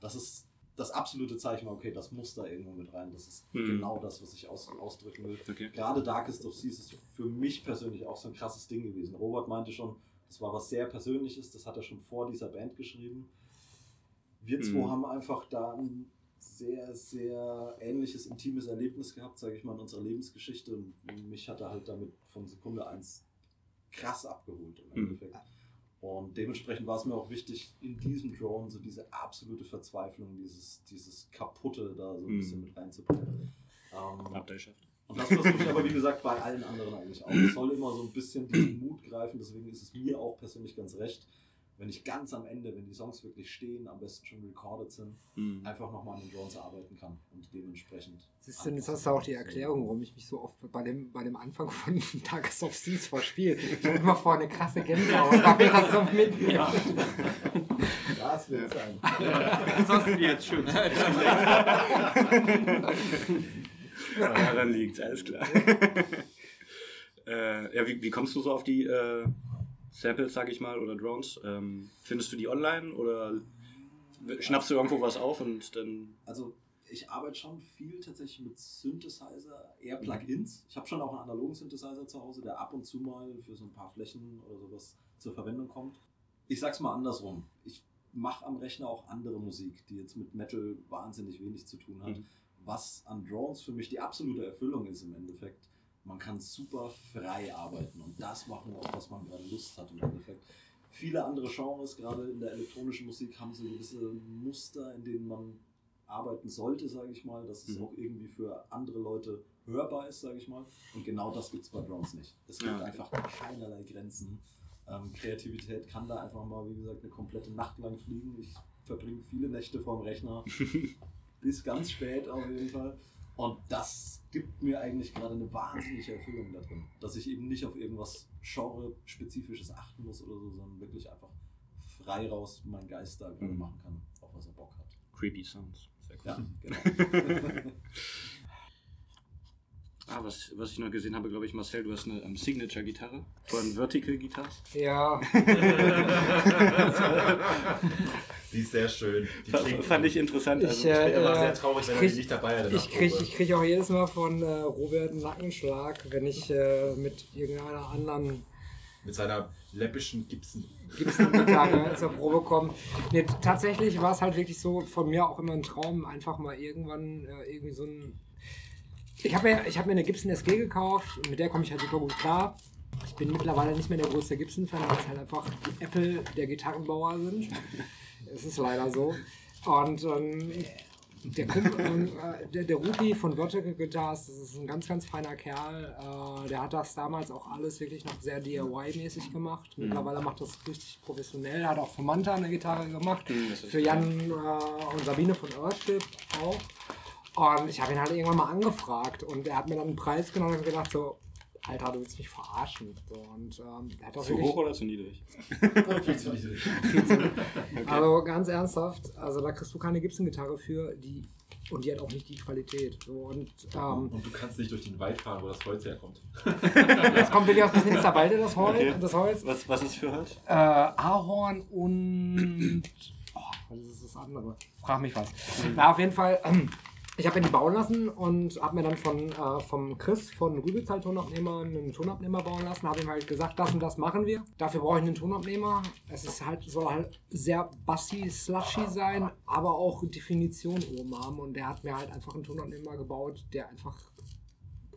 Das ist das absolute Zeichen war, okay, das muss da irgendwo mit rein. Das ist Mhm. genau das, was ich aus, ausdrücken will. Okay. Gerade Darkest of Seas ist für mich persönlich auch so ein krasses Ding gewesen. Robert meinte schon, das war was sehr Persönliches, das hat er schon vor dieser Band geschrieben. Wir zwei Mhm. haben einfach da ein sehr, sehr ähnliches, intimes Erlebnis gehabt, sage ich mal, in unserer Lebensgeschichte. Und mich hat er halt damit von Sekunde eins krass abgeholt im Mhm. Endeffekt. Und dementsprechend war es mir auch wichtig, in diesem Drone so diese absolute Verzweiflung, dieses, dieses Kaputte da so ein Mhm. bisschen mit reinzubringen. Ähm, Abteilschaft. Und das versuche ich aber, wie gesagt, bei allen anderen eigentlich auch. Es soll immer so ein bisschen diesen Mut greifen, deswegen ist es mir auch persönlich ganz recht, wenn ich ganz am Ende, wenn die Songs wirklich stehen, am besten schon recorded sind, Mhm. einfach nochmal an den Drones arbeiten kann und dementsprechend. Siehst du, hast du auch die Erklärung, warum ich mich so oft bei dem, bei dem Anfang von Tages of Seas verspiele. Ich habe immer vor eine krasse Gänsehaut, weil das so mit mir. Das wird sein. Das hast du dir jetzt schön Ja, daran liegt alles klar. äh, ja, wie, wie kommst du so auf die äh, Samples, sag ich mal, oder Drones? Ähm, findest du die online oder schnappst du irgendwo was auf und dann. Also ich arbeite schon viel tatsächlich mit Synthesizer, eher Plugins. Ich habe schon auch einen analogen Synthesizer zu Hause, der ab und zu mal für so ein paar Flächen oder sowas zur Verwendung kommt. Ich sag's mal andersrum. Ich mache am Rechner auch andere Musik, die jetzt mit Metal wahnsinnig wenig zu tun hat. Mhm. Was an Drones für mich die absolute Erfüllung ist im Endeffekt. Man kann super frei arbeiten und das machen, auf was man gerade Lust hat im Endeffekt. Viele andere Genres, gerade in der elektronischen Musik, haben so gewisse Muster, in denen man arbeiten sollte, sage ich mal, dass es Mhm. auch irgendwie für andere Leute hörbar ist, sage ich mal. Und genau das gibt es bei Drones nicht. Es gibt Ja, einfach keinerlei Grenzen. Ähm, Kreativität kann da einfach mal, wie gesagt, eine komplette Nacht lang fliegen. Ich verbringe viele Nächte vorm Rechner, bis ganz spät auf jeden Fall. Und das gibt mir eigentlich gerade eine wahnsinnige Erfüllung da drin. Dass ich eben nicht auf irgendwas Genre-spezifisches achten muss oder so, sondern wirklich einfach frei raus meinen Geist da gerade Mhm. machen kann, auf was er Bock hat. Creepy Sounds. Sehr cool. Ja, genau. Ah, was, was ich noch gesehen habe, glaube ich, Marcel, du hast eine ähm, Signature-Gitarre von Vertical Guitars. Ja, Die ist sehr schön. Die klingt fand ich interessant. Ich, Also, äh, Ich bin immer sehr traurig, wenn ich er krieg- die nicht dabei hat. in der ich kriege ich krieg auch jedes Mal von äh, Robert einen Nackenschlag, wenn ich äh, mit irgendeiner anderen Mit seiner läppischen Gibson. Gibson-Gitarre zur Probe komme. Nee, tatsächlich war es halt wirklich so von mir auch immer ein Traum, einfach mal irgendwann äh, irgendwie so ein. Ich habe mir, ich hab mir eine Gibson SG gekauft und mit der komme ich halt super gut klar. Ich bin mittlerweile nicht mehr der größte Gibson-Fan, weil es halt einfach die Apple der Gitarrenbauer sind. Es ist leider so. Und ähm, der, Kumpel, äh, der, der Rupi von Vertical Guitars, das ist ein ganz, ganz feiner Kerl. Äh, der hat das damals auch alles wirklich noch sehr DIY-mäßig gemacht. Mittlerweile macht das richtig professionell. Hat auch für Manta eine Gitarre gemacht. Mhm, Für Jan äh, und Sabine von Örstip auch. Und ich habe ihn halt irgendwann mal angefragt und er hat mir dann einen Preis genommen und gedacht so, Alter, du willst mich verarschen. Und ähm, hat auch Zu wirklich hoch oder zu niedrig? Also ganz ernsthaft, also da kriegst du keine Gibson-Gitarre für, die und die hat auch nicht die Qualität. So, und ähm, Und du kannst nicht durch den Wald fahren, wo das Holz herkommt. jetzt kommt wirklich aus dem Finsterwalde das Holz. Okay. Das Holz. Was, was ist für Holz? Äh, Ahorn und. Oh, was ist das andere? Frag mich was. Na, auf jeden Fall. Ähm, ich habe ihn bauen lassen und habe mir dann von äh, vom Chris von Rübezahl Tonabnehmer einen Tonabnehmer bauen lassen. Habe ihm halt gesagt, das und das machen wir. Dafür brauche ich einen Tonabnehmer. Es ist halt, soll halt sehr bassy, slushy sein, aber auch Definition oben haben. Und der hat mir halt einfach einen Tonabnehmer gebaut, der einfach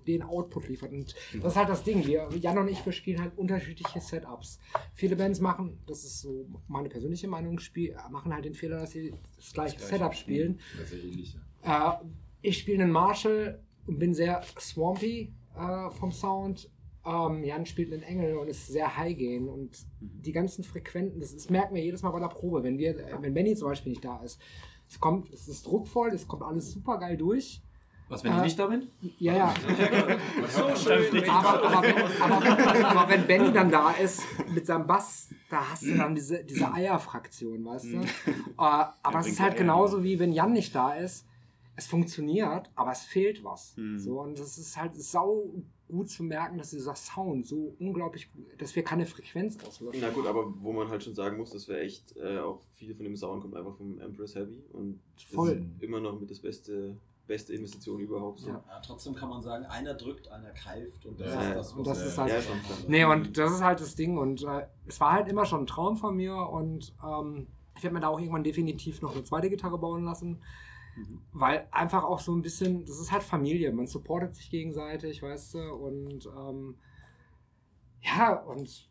den Output liefert. Und das ist halt das Ding. Wir, Jan und ich, wir spielen halt unterschiedliche Setups. Viele Bands machen, das ist so meine persönliche Meinung, spiel, machen halt den Fehler, dass sie das gleiche Setup spielen. Das ist ähnlich. Ja. Äh, ich spiele einen Marshall und bin sehr swampy äh, vom Sound. Ähm, Jan spielt einen Engel und ist sehr high gain und die ganzen Frequenten, das, das merken wir jedes Mal bei der Probe, wenn wir, äh, wenn Benny zum Beispiel nicht da ist. Es kommt, es ist druckvoll, es kommt alles super geil durch. Was, wenn ich Äh, nicht da bin? Ja, ja. aber, aber, wenn, aber, aber wenn Benny dann da ist mit seinem Bass, da hast du dann diese, diese Eierfraktion, weißt du? Äh, aber es ist halt Eier genauso wie wenn Jan nicht da ist. Es funktioniert, aber es fehlt was. Mhm. So, und es ist halt sau gut zu merken, dass dieser Sound so unglaublich gut, dass wir keine Frequenz auslöschen. Na gut, aber wo man halt schon sagen muss, das wäre echt, äh, auch viel von dem Sound kommt einfach vom Empress Heavy und das Voll. ist immer noch mit das beste, beste Investition überhaupt. So. Ja. Ja, trotzdem kann man sagen, einer drückt, einer keift und das Ja, ist das, und was das er- ist halt- Ja. Nee, und das ist halt das Ding. Und äh, es war halt immer schon ein Traum von mir. Und ähm, ich werde mir da auch irgendwann definitiv noch eine zweite Gitarre bauen lassen. Weil einfach auch so ein bisschen, das ist halt Familie. Man supportet sich gegenseitig, weißt du. Und ähm, ja, und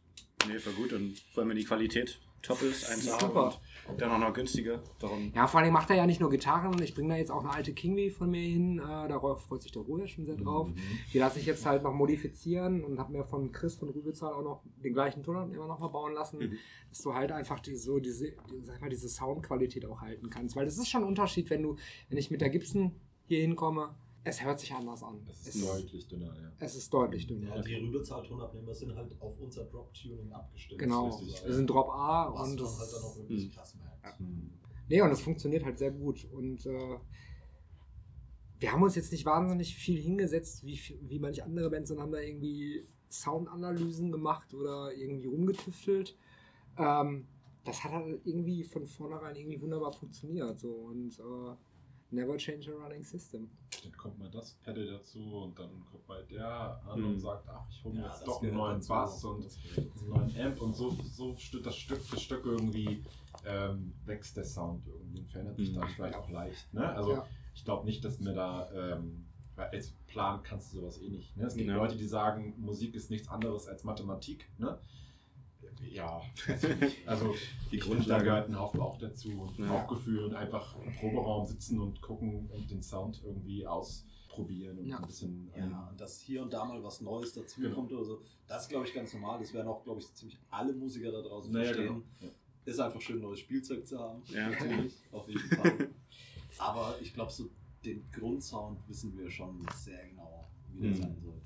Nee, war gut. Und vor allem, wenn die Qualität top ist, 1A Super. und dann auch noch günstiger. Darum ja, vor allem macht er ja nicht nur Gitarren. Ich bringe da jetzt auch eine alte Kingwee von mir hin. Äh, darauf freut sich der Ruhe schon sehr drauf. Die lasse ich jetzt halt noch modifizieren und habe mir von Chris von Rübezahl auch noch den gleichen Tonabnehmer noch mal bauen lassen, Mhm. dass du halt einfach die, so diese, die, sag mal, diese Soundqualität auch halten kannst. Weil das ist schon ein Unterschied, wenn du, wenn ich mit der Gibson hier hinkomme, es hört sich anders an. Es, ist deutlich dünner, ja. es ist deutlich dünner. Ja, die Rübezahl-Tonabnehmer sind halt auf unser Drop-Tuning abgestimmt. Genau. Wir sind Drop A Was und man das halt dann auch wirklich krass merkt. Nee, und das funktioniert halt sehr gut. Und äh, wir haben uns jetzt nicht wahnsinnig viel hingesetzt, wie, wie manche andere Bands und haben da irgendwie Soundanalysen gemacht oder irgendwie rumgetüftelt. Ähm, das hat halt irgendwie von vornherein irgendwie wunderbar funktioniert. So. Und äh, never change a running system. Dann kommt mal das Pedal dazu und dann kommt mal der an Mhm. und sagt, ach, ich hole mir Ja, jetzt doch einen neuen. Bass und einen neuen Amp und so, so das Stück für Stück irgendwie ähm, wächst der Sound irgendwie und verändert sich Mhm. dann vielleicht auch leicht. Ne? Also Ja. ich glaube nicht, dass mir da, ähm, weil als Plan kannst du sowas eh nicht. Ne? Es gibt Ja. Leute, die sagen, Musik ist nichts anderes als Mathematik. Ne? Ja, also Die Grundlage. gehört ein Haufen Bauch dazu und Ja. Bauchgefühl und einfach im Proberaum sitzen und gucken und den Sound irgendwie ausprobieren und Ja. ein bisschen ähm, Ja, und dass hier und da mal was Neues dazu Genau. kommt oder so, das ist, glaube ich, ganz normal. Das werden auch, glaube ich, ziemlich alle Musiker da draußen Naja, verstehen. genau. Ja. Ist einfach schön, neues Spielzeug zu haben. Ja. natürlich, auf jeden Fall. Aber ich glaube, so den Grundsound wissen wir schon sehr genau, wie das Mhm. sein soll.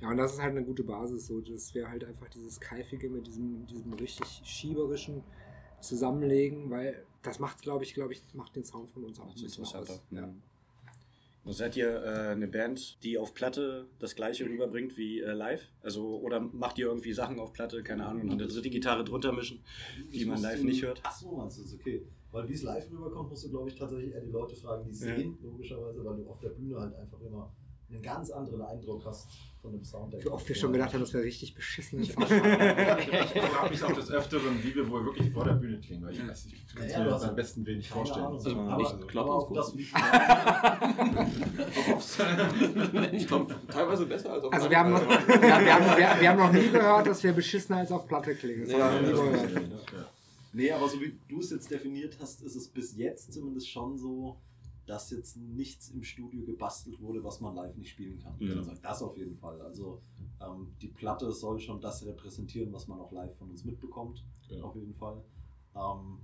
Ja, und das ist halt eine gute Basis. So. Das wäre halt einfach dieses Keifige mit diesem, diesem richtig schieberischen Zusammenlegen, weil das macht, glaube ich, glaube ich, macht den Sound von uns auch ein bisschen aus. Ja. Und Seid ihr äh, eine Band, die auf Platte das gleiche rüberbringt wie äh, live? Also, oder macht ihr irgendwie Sachen auf Platte, keine Ahnung, und eine dritte Gitarre drunter mischen, die Ich man live nicht hört? Ach so, meinst du das? Okay. Weil wie es live rüberkommt, musst du, glaube ich, tatsächlich eher die Leute fragen, die es Ja. sehen, logischerweise, weil du auf der Bühne halt einfach immer einen ganz anderen Eindruck hast von dem Sound. der Wie oft wir schon gedacht haben, das wäre richtig beschissen. Ich frage mich auch des Öfteren, wie wir wohl wirklich vor der Bühne klingen, weil ich, weiß, ich kann es Ja, mir das am besten wenig vorstellen. Ahnung. ich mal aber, klar, aber ist auf gut. das Ich glaube, teilweise besser als auf Also wir haben, noch, wir, wir, haben, wir, wir haben noch nie gehört, dass wir beschissener als auf Platte klingen. Das Ja, haben wir noch nie das gehört. Nee, aber so wie du es jetzt definiert hast, ist es bis jetzt zumindest schon so, dass jetzt nichts im Studio gebastelt wurde, was man live nicht spielen kann. Ja. Also das auf jeden Fall. Also ähm, die Platte soll schon das repräsentieren, was man auch live von uns mitbekommt. Genau. Auf jeden Fall. Ähm,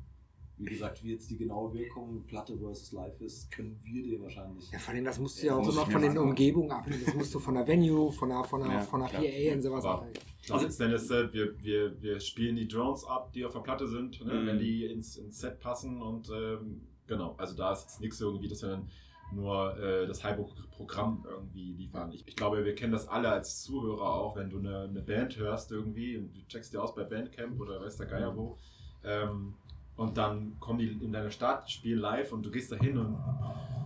wie gesagt, wie jetzt die genaue Wirkung Platte versus Live ist, können wir dir wahrscheinlich. Ja, vor allem, das musst du ja auch immer von den. Umgebungen abhängen. Das musst du von der Venue, von der, von der, Ja, von der. PA und sowas abhängen. Also letzten Endes, äh, wir, wir, wir spielen die Drones ab, die auf der Platte sind, ne, Mhm. wenn die ins, ins Set passen und ähm, genau, also da ist jetzt nichts irgendwie, dass wir dann nur äh, das Highbook-Programm irgendwie liefern. Ich, ich glaube, wir kennen das alle als Zuhörer auch, wenn du eine, eine Band hörst irgendwie und du checkst dir aus bei Bandcamp oder weiß der Geier wo ähm, und dann kommen die in deine Stadt, spielen live und du gehst da hin und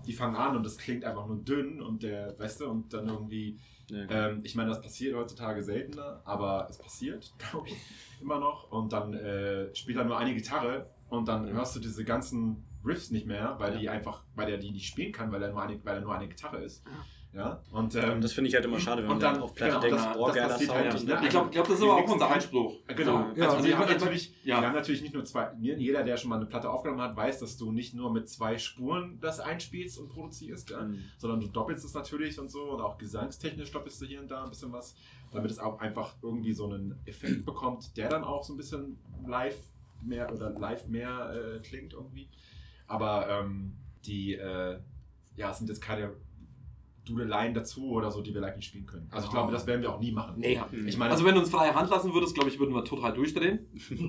die fangen an und das klingt einfach nur dünn und der, weißt du, und dann irgendwie Ja, ähm, ich meine, das passiert heutzutage seltener, aber es passiert, glaube ich, immer noch. Und dann äh, spielt er nur eine Gitarre und dann Ja. hörst du diese ganzen Riffs nicht mehr, weil Ja. die einfach, weil er die nicht spielen kann, weil er nur eine, weil er nur eine Gitarre ist. Ja. Und, ähm, das finde ich halt immer schade, wenn man und dann- dann auf Platte genau, denkt, das- oh, das geiler Sound. halt ne? Ich glaube, glaub, das ist aber auch unser Einspruch. Genau. Ja, also, also wir, haben ich- natürlich, ja. wir haben natürlich nicht nur zwei, jeder, der schon mal eine Platte aufgenommen hat, weiß, dass du nicht nur mit zwei Spuren das einspielst und produzierst, ja? Mhm. sondern du doppelst es natürlich und so und auch gesangstechnisch doppelst du hier und da ein bisschen was, damit es auch einfach irgendwie so einen Effekt bekommt, der dann auch so ein bisschen live mehr oder live mehr äh, klingt irgendwie. Aber ähm, die, äh, ja, es sind jetzt keine Dudeleien dazu oder so, die wir nicht spielen können. Also ich glaube, das werden wir auch nie machen. Nee. Ich meine, Also wenn du uns freie Hand lassen würdest, glaube ich, würden wir total durchdrehen.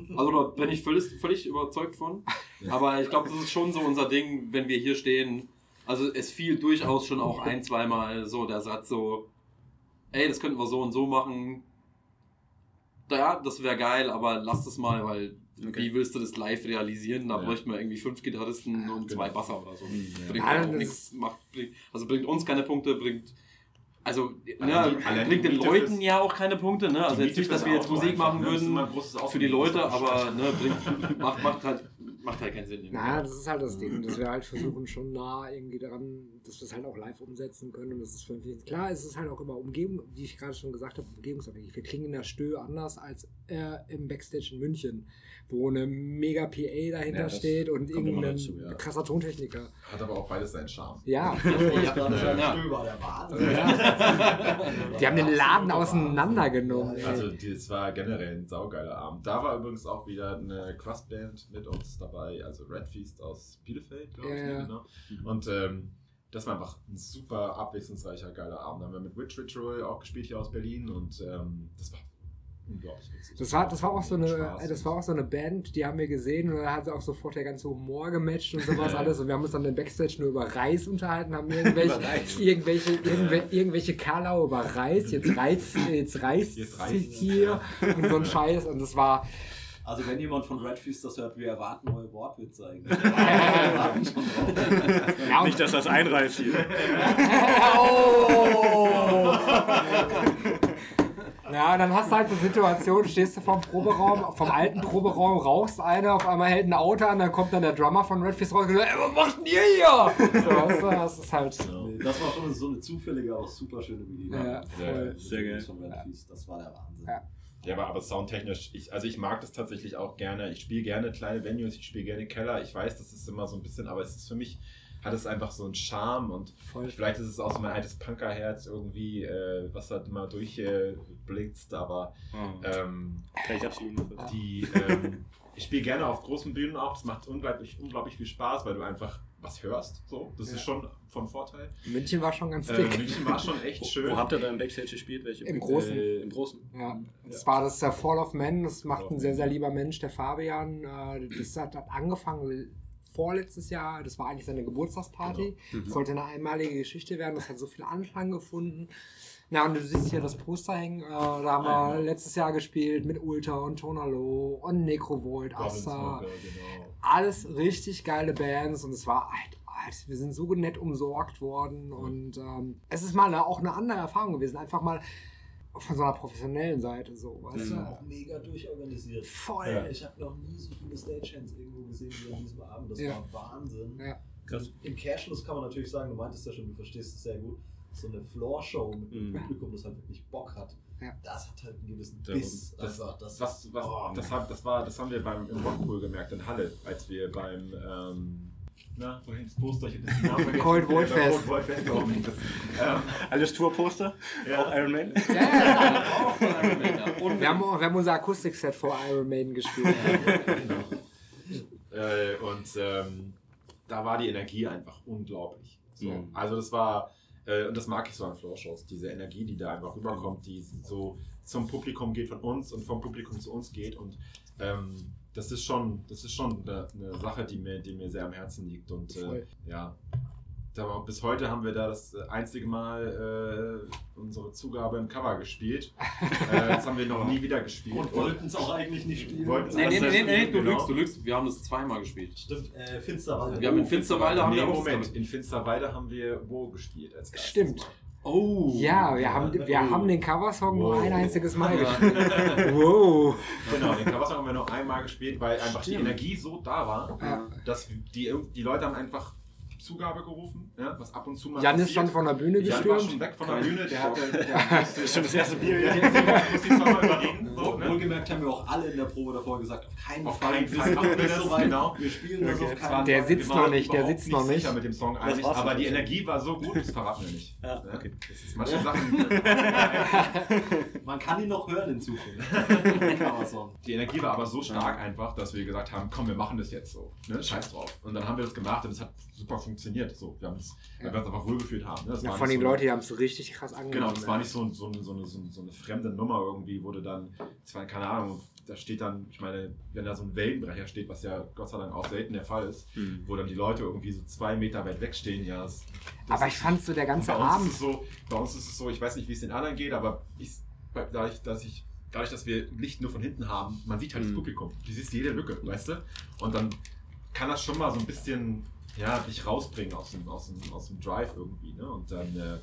Also da bin ich völlig, völlig überzeugt von. Ja. Aber ich glaube, das ist schon so unser Ding, wenn wir hier stehen. Also es fiel durchaus schon auch ein, zweimal so der Satz so, ey, das könnten wir so und so machen. Ja, das wäre geil, aber lass das mal, weil Okay. wie willst du das live realisieren? Da Ja. bräuchten wir irgendwie fünf Gitarristen und Genau. zwei Basser oder so. Mhm, ja. Bringt Ja, nichts, macht, bringt, also bringt uns keine Punkte, bringt also ne, bringt die den Miete Leuten fürs- ja auch keine Punkte, ne? Also jetzt nicht, dass wir jetzt Musik einfach, machen ne? Das ist würden Auto. für die Leute, aber ne, bringt, macht, macht, halt, macht halt keinen Sinn. Naja, das ist halt das Ding, dass wir halt versuchen schon nah irgendwie daran, dass wir es halt auch live umsetzen können. Und das ist für mich klar, es ist halt auch immer Umgebung, wie ich gerade schon gesagt habe, umgebungsabhängig. Wir klingen in der Stö anders als äh, im Backstage in München, wo eine mega PA dahinter Ja, steht und irgendein dazu, ja. krasser Tontechniker. Hat aber auch beides seinen Charme. Ja, Ja, die haben den Laden auseinandergenommen. Also das war generell ein saugeiler Abend. Da war übrigens auch wieder eine Crust-Band mit uns dabei, also Red Feast aus Bielefeld, glaube ich. Ja, ja. Genau. Und ähm, das war einfach ein super abwechslungsreicher, geiler Abend. Da haben wir mit Witch Ritual auch gespielt hier aus Berlin und ähm, das war unglaublich witzig. Das war, das war auch so eine, Spaß. das war auch so eine Band, die haben wir gesehen und da hat auch sofort der ganze Humor gematcht und sowas alles. Und wir haben uns dann im Backstage nur über Reis unterhalten, haben irgendwelche, irgendwelche, irgendwel, irgendwelche Karlau über Reis, jetzt Reis, jetzt Reis, Jetzt Reis. hier und so ein Scheiß. Und das war, Also wenn jemand von Red Feast das hört, wir erwarten neue Wortwitze eigentlich. Ja, Nicht, dass das einreißt hier. oh! Ja, dann hast du halt so Situationen, stehst du vom Proberaum, vom alten Proberaum, rauchst eine, auf einmal hält ein Auto an, dann kommt dann der Drummer von Red Fist raus und sagt, ey, was macht denn ihr hier? So, weißt du, das ist halt, Nee, Das war schon so eine zufällige, aber super schöne Begegnung. Ja, voll. Sehr geil. Von Red Feast. Das war der Wahnsinn. Ja. Ja, aber, aber soundtechnisch, ich, also ich mag das tatsächlich auch gerne. Ich spiele gerne kleine Venues, ich spiele gerne Keller. Ich weiß, das ist immer so ein bisschen, aber es ist für mich, hat es einfach so einen Charme und voll. vielleicht ist es auch so mein altes Punkerherz irgendwie, äh, was halt immer durchblitzt, aber ähm, Kann ich absolut die, ähm, ich spiele gerne auf großen Bühnen auch. Das macht unglaublich, unglaublich viel Spaß, weil du einfach was hörst. So, das Ja. ist schon von Vorteil. München war schon ganz Äh, dick. München war schon echt schön. Wo habt ihr da im Backstage gespielt? Welche? Im Großen. Äh, Im Großen. Ja, das war das der Fall of Man, das macht ein sehr, sehr lieber Mensch, der Fabian. Äh, Das hat, hat angefangen vorletztes Jahr, das war eigentlich seine Geburtstagsparty. Das sollte eine einmalige Geschichte werden, das hat so viel Anklang gefunden. Na, und du siehst hier das Poster hängen, äh, da haben wir letztes Jahr gespielt mit Ulta und Tonalo und Necrovolt, Asta. Genau. Alles richtig geile Bands und es war halt, halt wir sind so nett umsorgt worden und ähm, es ist mal eine, auch eine andere Erfahrung gewesen, einfach mal von so einer professionellen Seite so, weißt Das war du? auch mega durchorganisiert. Voll. Ja. Ich habe noch nie so viele Stagehands irgendwo gesehen wie an diesem Abend. Das Ja. war Wahnsinn. Ja. Krass. Im Cashless kann man natürlich sagen, du meintest ja schon, du verstehst es sehr gut. So eine Floor-Show mit einem Mhm. Publikum, das halt wirklich Bock hat. Ja. Das hat halt einen gewissen Biss. das- einfach. das, Was, was, oh, das, hat, das, war, das haben wir beim im Rockpool gemerkt in Halle, als wir beim ähm, na, wohin das Poster, ich Namen vergessen. Cold Volt Fest. Cold Volt Fest, auch nicht. Das, ähm, Alles Tourposter? Ja. Auch Iron Man? Ja, ja, ja. Auch von einem Meter. Und Wir haben, wir haben unser Akustikset vor Iron Maiden gespielt. Äh, und ähm, da war die Energie einfach unglaublich. So. Mhm. Also das war, äh, und das mag ich so an Floor-Shows, diese Energie, die da einfach rüberkommt, die so zum Publikum geht von uns und vom Publikum zu uns geht. Und ähm, das ist schon, das ist schon eine, eine Sache, die mir, die mir sehr am Herzen liegt. Und äh, ja, da bis heute haben wir da das einzige Mal äh, unsere Zugabe im Cover gespielt. äh, das haben wir noch nie wieder gespielt. Und wollten es auch eigentlich nicht spielen. Wollten- Nee, nee, nee, nee, nee, du Genau. lügst, du lügst. Wir haben das zweimal gespielt. Stimmt, äh, Finsterwalde. Wir haben in Finsterwalde haben nee, wir auch Moment, in Finsterwalde haben wir Wo gespielt als Stimmt. Oh. Ja, wir haben, wir haben den Coversong nur Wow. ein einziges Mal gespielt. wow. Genau, den Coversong haben wir noch einmal gespielt, weil einfach die Stimmt. Energie so da war, Ja. dass die, die Leute haben einfach Zugabe gerufen, ja, was ab und zu mal Jan ist passiert. schon von der Bühne Jan war gestürmt. schon weg von der Bühne, der hatte der musste, Schon das erste Bier. der musste die zweimal überreden. So, ne? Wohlgemerkt haben wir auch alle in der Probe davor gesagt, auf keinen Auf Fall. keinen wir Fall machen wir das, so weit. genau. Wir spielen das auf keinen Der Fall. sitzt Wir noch nicht, der sitzt noch nicht. sicher mit dem Song eigentlich, aber nicht. die Energie war so gut, das verraten wir nicht. Ja, okay. Das ist manche Sachen. Man kann ihn noch hören in Zukunft. Die Energie war aber so stark einfach, dass wir gesagt haben, komm, wir machen das jetzt so. Ne? Scheiß drauf. Und dann haben wir das gemacht und es hat super funktioniert. So, wir haben es, uns einfach wohlgefühlt haben. Ne? Ja, von den so- Leuten, die haben es richtig krass angenommen. Genau, das war nicht so, so, eine- so, eine, so, eine, fremde Nummer irgendwie, wo du dann, das war keine Ahnung, da steht dann, ich meine, wenn da so ein Wellenbrecher steht, was ja Gott sei Dank auch selten der Fall ist, Mhm. wo dann die Leute irgendwie so zwei Meter weit wegstehen, ja. Das, das Aber ich fand so der ganze bei uns Abend. Ist es so, bei uns ist es so, ich weiß nicht, wie es den anderen geht, aber ich, dadurch, dass ich, dadurch, dass wir Licht nur von hinten haben, man sieht halt das Mhm. Publikum. Du siehst jede Lücke, weißt du? Und dann kann das schon mal so ein bisschen, ja, dich rausbringen aus dem, aus dem, aus dem Drive irgendwie, ne? Und dann, äh,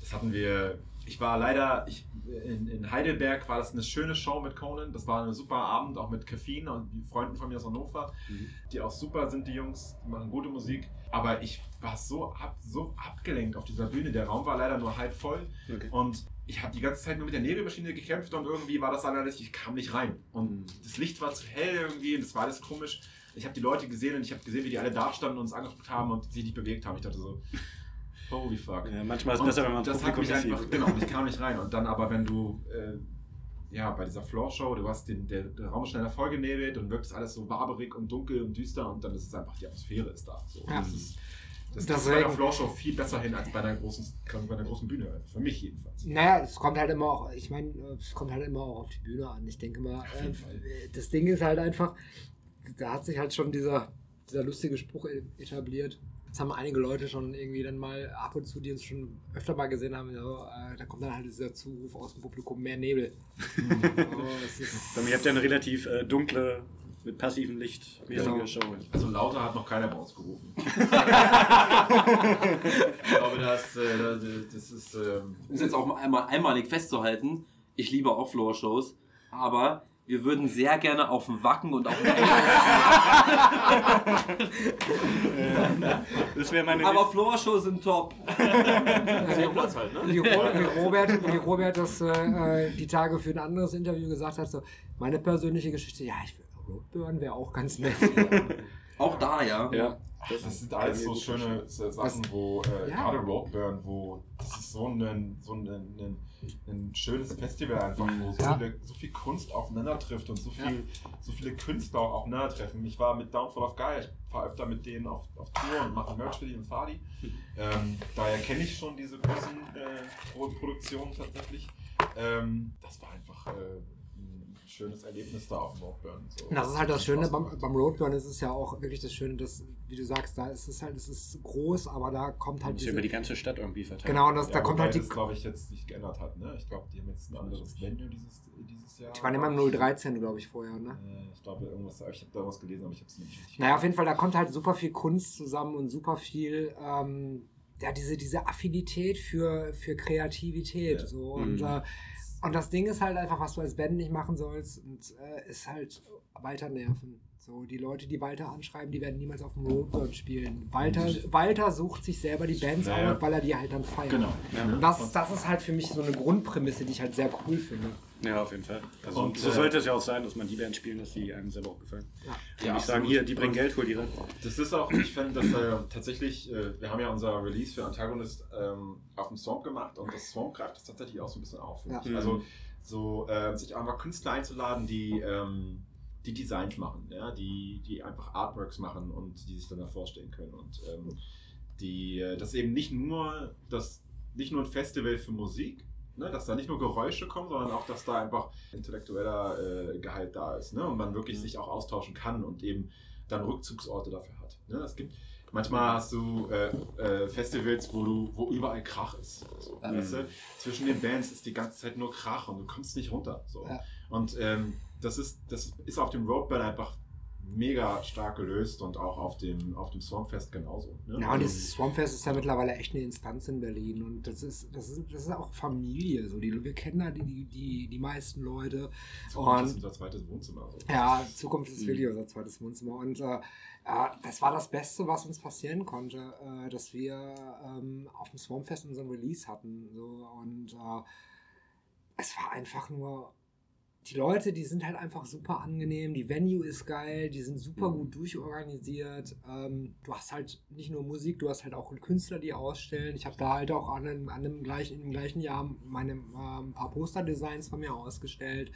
das hatten wir, ich war leider, ich, in, in Heidelberg war das eine schöne Show mit Conan. Das war ein super Abend, auch mit Caffeine und die Freunden von mir aus Hannover, Mhm. die auch super sind, die Jungs, die machen gute Musik. Aber ich war so, ab, so abgelenkt auf dieser Bühne. Der Raum war leider nur halb voll. Okay. Und ich habe die ganze Zeit nur mit der Nebelmaschine gekämpft und irgendwie war das alles, ich kam nicht rein. Und das Licht war zu hell irgendwie und das war alles komisch. Ich habe die Leute gesehen und ich habe gesehen, wie die alle da standen und uns angeguckt haben und sich nicht bewegt haben. Ich dachte so, holy fuck. Ja, manchmal ist es besser, wenn man das hat Publikum mich nicht einfach, genau, ich kam nicht rein. Und dann aber, wenn du, äh, ja, bei dieser Floor-Show, du hast den, der, der Raum schneller vollgenebelt und wirkt es alles so waberig und dunkel und düster und dann ist es einfach, die Atmosphäre ist da. So. Ja. Das ist, das Deswegen- ist bei der Floor-Show viel besser hin als bei einer großen, bei einer großen Bühne. Für mich jedenfalls. Naja, es kommt halt immer auch, ich meine, es kommt halt immer auch auf die Bühne an. Ich denke mal, äh, das Ding ist halt einfach, da hat sich halt schon dieser, dieser lustige Spruch e- etabliert. Das haben einige Leute schon irgendwie dann mal ab und zu, die uns schon öfter mal gesehen haben, so, äh, da kommt dann halt dieser Zuruf aus dem Publikum, mehr Nebel. so, ist, Bei mir habt ihr eine relativ äh, dunkle, mit passivem Licht Genau. Show. Also lauter hat noch keiner bei uns gerufen. ich glaube, das, äh, das, ist. Ähm, es jetzt auch einmal einmalig festzuhalten, ich liebe auch Floor-Shows, aber wir würden sehr gerne auf dem Wacken und auf dem Das wäre meine Aber Floor-Shows sind top. Sehr Platz halt, ne? wie, Ro wie, Robert, wie Robert das äh, die Tage für ein anderes Interview gesagt hat, so, meine persönliche Geschichte, ja, ich will Roadburn wäre auch ganz nett. Auch da, ja. Ja. Das sind alles so schöne Sachen, wo äh, Ja. gerade Roadburn, wo das ist so ein, so ein, ein, ein schönes Festival einfach, wo so, Ja. viele, so viel Kunst aufeinander trifft und so, viel, so viele Künstler auch aufeinandertreffen. Ich war mit Downfall of Guy, ich fahre öfter mit denen auf, auf Tour und mache Merch für die und fahre die. Ähm, daher kenne ich schon diese großen äh, Pro- Produktionen tatsächlich. Ähm, das war einfach äh, schönes Erlebnis da auf dem Roadburn. So. Und das ist halt das Schöne beim, beim Roadburn, ist es ja auch wirklich das Schöne, dass, wie du sagst, da ist es halt, es ist groß, aber da kommt halt Das ist diese, über die ganze Stadt irgendwie verteilt. genau, und das, da Ja, kommt wobei halt die, das, glaube ich, jetzt sich geändert hat. Ne? Ich glaube, die haben jetzt ein anderes Venue dieses, dieses Jahr. die waren immer im 013, glaube ich, vorher, ne? Äh, Ich glaube, irgendwas, ich habe da was gelesen, aber ich habe es nicht richtig. Naja, auf jeden Fall, da kommt halt super viel Kunst zusammen und super viel, ähm, ja, diese, diese Affinität für, für Kreativität. Ja. So. Und, Mhm. äh, und das Ding ist halt einfach, was du als Band nicht machen sollst, und, äh, ist halt Walter nerven. So, die Leute, die Walter anschreiben, die werden niemals auf dem Roadburn spielen. Walter, Walter sucht sich selber die Bands aus, weil er die halt dann feiert. Genau. Und das, das ist halt für mich so eine Grundprämisse, die ich halt sehr cool finde. Ja, auf jeden Fall. Also, Und, so äh, sollte es ja auch sein, dass man die Bands spielen, dass die einem selber auch gefallen. Ja. Und Ja, nicht sagen, hier, die bringen Geld, hol die rein. Das ist auch, ich finde, dass äh, tatsächlich, äh, wir haben ja unser Release für Antagonist ähm, auf dem Swamp gemacht und das Swamp greift das tatsächlich auch so ein bisschen auf. Ja. ich. Also so äh, sich einfach Künstler einzuladen, die, ähm, die Designs machen, ja, die, die einfach Artworks machen und die sich dann da vorstellen können. Und ähm, die, äh, das ist eben nicht nur das, nicht nur ein Festival für Musik, ne, dass da nicht nur Geräusche kommen, sondern auch, dass da einfach intellektueller äh, Gehalt da ist, ne, und man wirklich sich auch austauschen kann und eben dann Rückzugsorte dafür hat. Ne. Es gibt Manchmal hast du äh, äh, Festivals, wo du, wo überall Krach ist. So, Ja. weißt du? Zwischen den Bands ist die ganze Zeit nur Krach und du kommst nicht runter. So. Ja. Und ähm, das, ist, das ist auf dem Roadband einfach mega stark gelöst und auch auf dem, auf dem Songfest genauso. Ne? Ja, und das Swampfest ist ja mittlerweile echt eine Instanz in Berlin und das ist, das ist, das ist auch Familie. So. Die, wir kennen da die, die, die, die meisten Leute. Zukunft Und- ist unser zweites Wohnzimmer. So. Ja, Zukunft ist wirklich unser zweites Wohnzimmer. Und äh, ja, das war das Beste, was uns passieren konnte, äh, dass wir ähm, auf dem Swarmfest unseren Release hatten. So. Und äh, es war einfach nur. Die Leute, die sind halt einfach super angenehm, die Venue ist geil, die sind super gut durchorganisiert. Ähm, du hast halt nicht nur Musik, du hast halt auch Künstler, die ausstellen. Ich habe da halt auch an einem, an einem gleichen, im gleichen Jahr meine ähm, paar Poster-Designs von mir ausgestellt.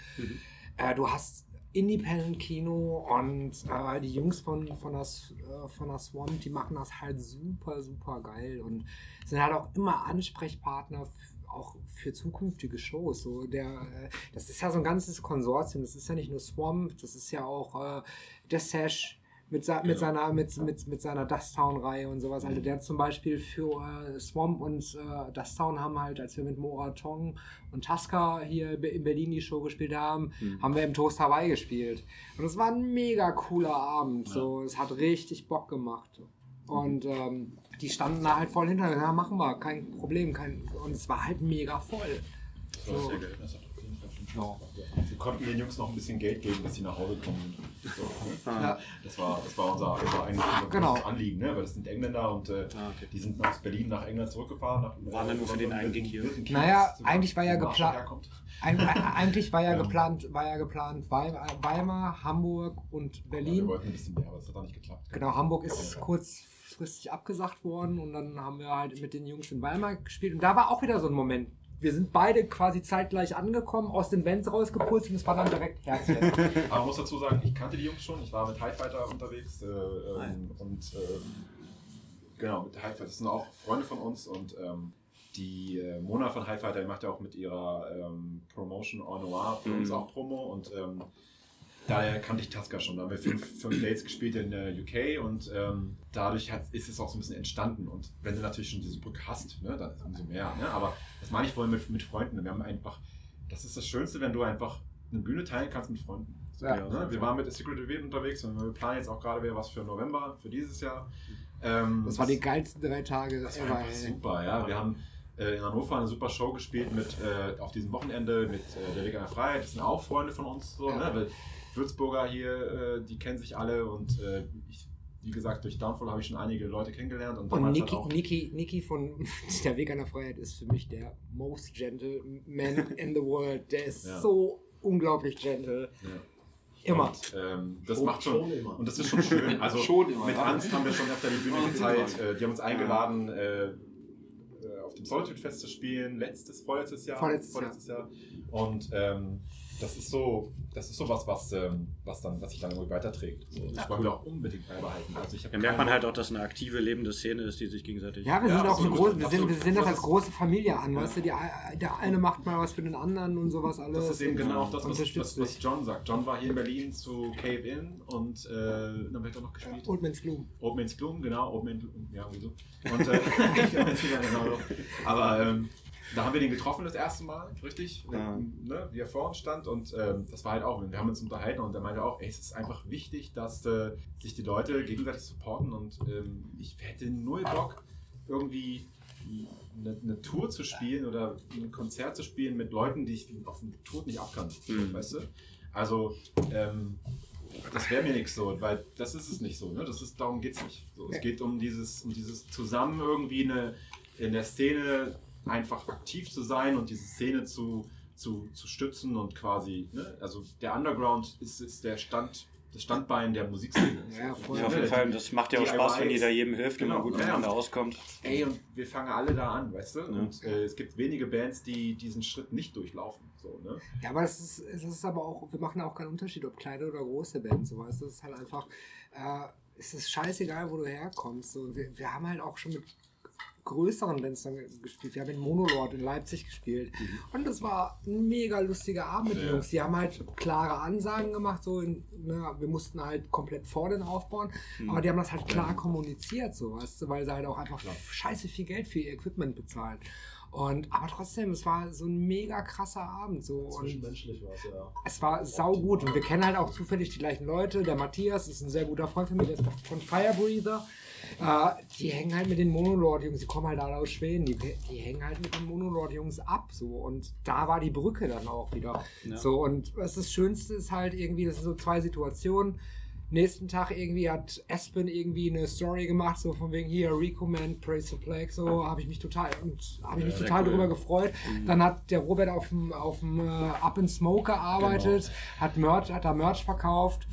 Äh, du hast Independent-Kino und äh, die Jungs von, von, der, S- äh, von der Swamp, die machen das halt super, super geil und sind halt auch immer Ansprechpartner f- auch für zukünftige Shows. So der, äh, das ist ja so ein ganzes Konsortium. Das ist ja nicht nur Swamp, das ist ja auch äh, der Sesh mit, sa mit Genau. seiner mit, mit, mit seiner Dusttown-Reihe und sowas. Also der hat zum Beispiel für äh, Swamp und äh, Dusttown haben halt, als wir mit Moratong und Tasca hier in Berlin die Show gespielt haben, haben wir im Toast Hawaii gespielt. Und es war ein mega cooler Abend. So, es hat richtig Bock gemacht. Und ähm, die standen da halt voll hinter. Ja, machen wir, kein Problem. Kein, und es war halt mega voll. So. Das hat auf jeden Fall schon Spaß gemacht, ja. Wir konnten den Jungs noch ein bisschen Geld geben, dass sie nach Hause kommen. So, ne? Ja. Das war, das war unser, unser eigentlich unser Genau. Anliegen, ne? weil das sind Engländer und äh, Ah, okay. die sind aus Berlin nach England zurückgefahren. Nach, Waren dann nur für den einen Gig hier? Naja, eigentlich war ja geplant- eigentlich war ja, Ja. geplant, war ja geplant Weimar, Weimar, Hamburg und Ja, wir Berlin. wollten ein bisschen mehr, aber es hat auch nicht geklappt. Genau, Hamburg ist kurzfristig abgesagt worden und dann haben wir halt mit den Jungs in Weimar gespielt. Und da war auch wieder so ein Moment. Wir sind beide quasi zeitgleich angekommen, aus den Bands rausgeputzt und es war dann direkt Herzchen. Aber man muss dazu sagen, ich kannte die Jungs schon. Ich war mit High Fighter unterwegs. Äh, ähm, und ähm, genau, mit High Fighter. Das sind auch Freunde von uns. Und ähm, die äh, Mona von High Fighter die macht ja auch mit ihrer ähm, Promotion en noir für uns Mhm. auch Promo. Und ähm, daher kannte ich Tasca schon. Da haben wir fünf, fünf Dates gespielt in äh, UK und ähm, dadurch hat, ist es auch so ein bisschen entstanden. Und wenn du natürlich schon diese Brücke hast, ne, dann ist es umso mehr. Ne? Aber das meine ich vorhin mit, mit Freunden. Wir haben einfach, das ist das Schönste, wenn du einfach eine Bühne teilen kannst mit Freunden. Ja. ne? Wir waren mit The Secret Event unterwegs und wir planen jetzt auch gerade wieder was für November, für dieses Jahr. Ähm, Das war die geilsten drei Tage das war super, ja. Wir haben äh, in Hannover eine super Show gespielt mit äh, auf diesem Wochenende mit äh, der Weg an der Freiheit. Das sind auch Freunde von uns. So, Ja. ne? Würzburger hier, äh, die kennen sich alle und äh, ich, wie gesagt, durch Downfall habe ich schon einige Leute kennengelernt. Und, Und Niki, halt auch, Niki, Niki von Der Weg an der Freiheit ist für mich der most gentle man in the world. Der ist Ja. so unglaublich gentle. Ja. Immer. Und, ähm, das Schon- macht schon, schon immer. und das ist schon schön. Also Schon immer, mit ja. Angst haben wir schon öfter die Bühne genau. Äh, die haben uns eingeladen, äh, äh, auf dem Solitude Fest zu spielen, letztes, vorletztes Jahr. Vorletztes Jahr. Und ähm, das ist so, das ist so was, was, ähm, was dann, was sich dann irgendwie weiterträgt. So, das wollen wir auch unbedingt beibehalten. Also ich Da merkt man halt auch, dass eine aktive, lebende Szene ist, die sich gegenseitig. Ja, wir Ja, sind auch eine absolut, große, wir sehen, wir sehen das als große Familie an, weißt du, die, der eine macht mal was für den anderen und sowas alles. Das ist eben genau auch das, was, was, was. John sagt. John war hier in Berlin zu Cave In und äh, dann wird er noch gespielt. Old Man's Gloom. Open Man's Gloom, genau, Open Man's Gloom, ja, wieso? Und, äh, ja, genau. Aber ähm, da haben wir den getroffen das erste Mal, richtig? Ja. Ne, wie er vor uns stand und ähm, das war halt auch, wir haben uns unterhalten und er meinte auch, ey, es ist einfach wichtig, dass äh, sich die Leute gegenseitig supporten und ähm, ich hätte null Bock, irgendwie eine, eine Tour zu spielen oder ein Konzert zu spielen mit Leuten, die ich auf dem Tod nicht abkann, Mhm. weißt du? Also, ähm, das wäre mir nichts so, weil das ist es nicht so. Ne? Das ist, darum geht es nicht. So, es geht um dieses, um dieses zusammen irgendwie eine, in der Szene einfach aktiv zu sein und diese Szene zu, zu, zu stützen und quasi, ne? also der Underground ist, ist der Stand das Standbein der Musikszene. Ja, voll. Ja, auf jeden Fall. Und das macht ja auch Spaß, wenn jeder jedem hilft und Genau, man gut ja. miteinander auskommt. Ey, und wir fangen alle da an, weißt du? Und äh, es gibt wenige Bands, die diesen Schritt nicht durchlaufen. So, ne? Ja, aber das ist, es ist aber auch, wir machen auch keinen Unterschied, ob kleine oder große Bands, so weißt du, es ist halt einfach, äh, es ist scheißegal, wo du herkommst. So, wir, wir haben halt auch schon mit größeren Bands dann gespielt. Wir haben in Monolord in Leipzig gespielt. Und das war ein mega lustiger Abend mit den Jungs. Die haben halt klare Ansagen gemacht, so in, ne, wir mussten halt komplett vor den aufbauen, aber die haben das halt klar kommuniziert, so weißt du, weil sie halt auch einfach scheiße viel Geld für ihr Equipment bezahlen. Und aber trotzdem, es war so ein mega krasser Abend. So. Zwischenmenschlich war es ja. es war saugut und wir kennen halt auch zufällig die gleichen Leute. Der Matthias ist ein sehr guter Freund von mir, der ist von Firebreather. Äh, die hängen halt mit den Monolord-Jungs, die kommen halt alle aus Schweden, die, die hängen halt mit den Monolord-Jungs ab. So. Und da war die Brücke dann auch wieder. So, und was das Schönste ist halt irgendwie, das sind so zwei Situationen. Nächsten Tag irgendwie hat Aspen irgendwie eine Story gemacht, so von wegen hier Recommend, Praise the Plague, so habe ich mich total und habe ich mich total darüber gefreut. Dann hat der Robert auf dem auf dem äh, Up in Smoke gearbeitet, hat Merch, hat da Merch verkauft.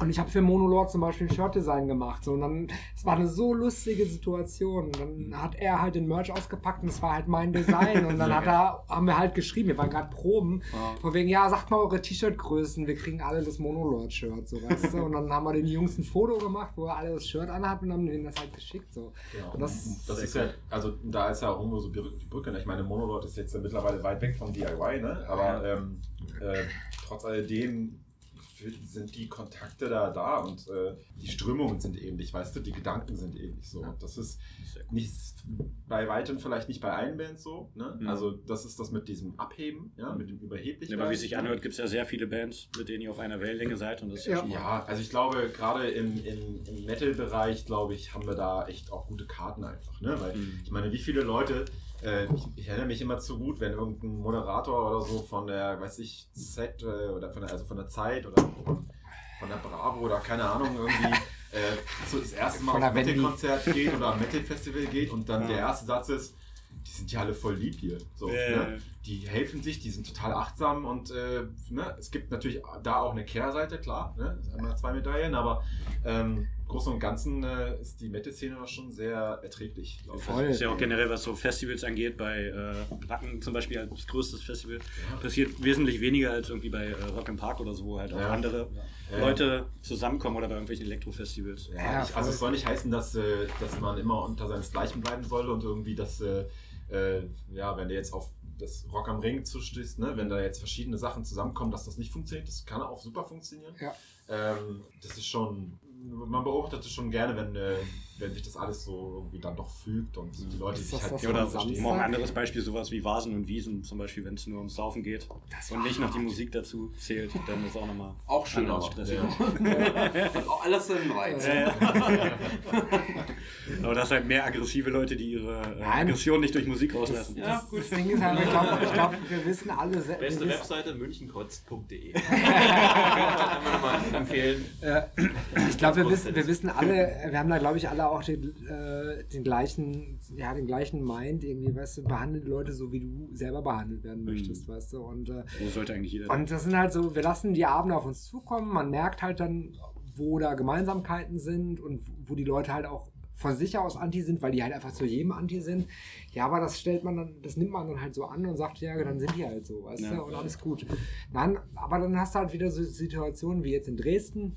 Und ich habe für Monolord zum Beispiel ein Shirt-Design gemacht. So, und dann, es war eine so lustige Situation. Und dann hat er halt den Merch ausgepackt und es war halt mein Design. Und dann hat er, haben wir halt geschrieben, wir waren gerade Proben, von wegen, ja, sagt mal eure T-Shirt-Größen, wir kriegen alle das Monolord-Shirt, so weißt du. Und dann haben wir den Jungs ein Foto gemacht, wo er alle das Shirt anhatten und haben denen das halt geschickt. So. Genau. Und das, Das ist ja, also da ist ja auch irgendwo so die Brücke. Ne? Ich meine, Monolord ist jetzt mittlerweile weit weg vom DIY, ne? aber ähm, äh, trotz alledem sind die Kontakte da da und äh, die Strömungen sind ähnlich, weißt du, die Gedanken sind ähnlich so. Und das ist nicht bei weitem vielleicht nicht bei allen Bands so. Ne? Mhm. Also das ist das mit diesem Abheben, ja, mit dem Überheblichen. Ja, aber wie es sich anhört, gibt es ja sehr viele Bands, mit denen ihr auf einer Wellenlänge seid. Und das ja, Ja, also ich glaube, gerade im, im, im Metal-Bereich, glaube ich, haben wir da echt auch gute Karten einfach. Ne? Weil Mhm. ich meine, wie viele Leute, äh, ich, ich erinnere mich immer zu gut, wenn irgendein Moderator oder so von der, weiß ich, Z äh, oder von der, also von der Zeit oder von, der Bravo oder keine Ahnung, irgendwie äh, so das erste Mal auf. Metal-Konzert geht oder ein Metal-Festival geht und dann Ja. der erste Satz ist, die sind ja alle voll lieb hier. So, Ja, ne? Die helfen sich, die sind total achtsam und äh, ne? es gibt natürlich da auch eine Kehrseite, klar, ne? Einmal zwei Medaillen, aber ähm, Großen und Ganzen äh, ist die Metal-Szene schon sehr erträglich. Voll. ist ja auch generell, was so Festivals angeht, bei äh, Wacken zum Beispiel als größtes Festival, passiert wesentlich weniger als irgendwie bei äh, Rock im Park oder so, wo halt auch Ja. andere Ja. Leute zusammenkommen oder bei irgendwelchen Elektrofestivals. Ja, Ja, ich, also es soll nicht heißen, dass, äh, dass man immer unter seinesgleichen bleiben soll und irgendwie das, äh, äh, ja, wenn du jetzt auf das Rock am Ring zustößt, ne, wenn da jetzt verschiedene Sachen zusammenkommen, dass das nicht funktioniert, das kann auch super funktionieren. Ja. Ähm, das ist schon, man beobachtet es schon gerne, wenn, äh, wenn sich das alles so irgendwie dann doch fügt und die Leute sich das halt das Ja, oder auch ein anderes Beispiel, sowas wie Vasen und Wiesen, zum Beispiel, wenn es nur ums Saufen geht und nicht noch die Musik dazu zählt, dann ist auch nochmal Auch schön, aber. stressig. Hat auch alles seinen Reiz. Aber das sind halt mehr aggressive Leute, die ihre äh. Aggression nicht durch Musik rauslassen. Ja, das, das Ding ist halt, ich glaube, glaub, wir wissen alle, se- Beste wir wissen, Webseite nochmal empfehlen. Ich glaube, wir wissen, wir wissen alle, wir haben da, glaube ich, alle auch den, äh, den gleichen, ja, den gleichen Mind, irgendwie, weißt du, behandelt Leute so, wie du selber behandelt werden möchtest, weißt du, und, äh, So sollte eigentlich jeder. und das sind halt so, wir lassen die Abende auf uns zukommen, man merkt halt dann, wo da Gemeinsamkeiten sind und wo die Leute halt auch von sich aus anti sind, weil die halt einfach zu jedem anti sind. Ja, aber das stellt man dann, das nimmt man dann halt so an und sagt, ja, dann sind die halt so, weißt Ja. du, und alles gut. Nein, aber dann hast du halt wieder so Situationen wie jetzt in Dresden,